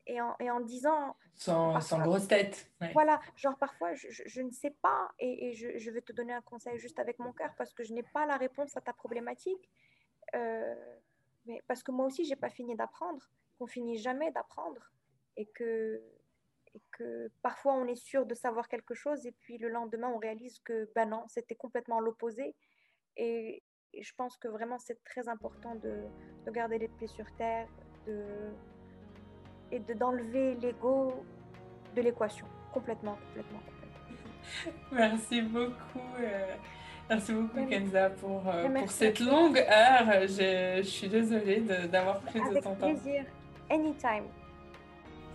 et en, et en disant... Sans, sans grosse tête. Voilà, genre parfois je, je, ne sais pas et, et je, je, vais te donner un conseil juste avec mon cœur parce que je n'ai pas la réponse à ta problématique. Euh, parce que moi aussi, j'ai pas fini d'apprendre, qu'on finit jamais d'apprendre et que, et que parfois on est sûr de savoir quelque chose et puis le lendemain on réalise que ben non, c'était complètement l'opposé. Et, je pense que vraiment, c'est très important de, de, garder les pieds sur terre de, et d'enlever l'ego de l'équation. Complètement, complètement, complètement. Merci beaucoup. Euh, merci beaucoup, Kenza, pour, euh, pour cette longue heure. Je, je suis désolée d'avoir pris de ton temps. Avec plaisir. Anytime.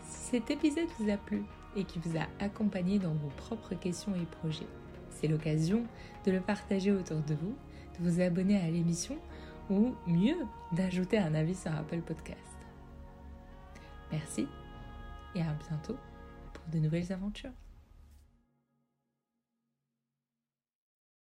Si cet épisode vous a plu et qui vous a accompagné dans vos propres questions et projets, c'est l'occasion de le partager autour de vous de vous abonner à l'émission ou mieux, d'ajouter un avis sur Apple Podcast. Merci et à bientôt pour de nouvelles aventures.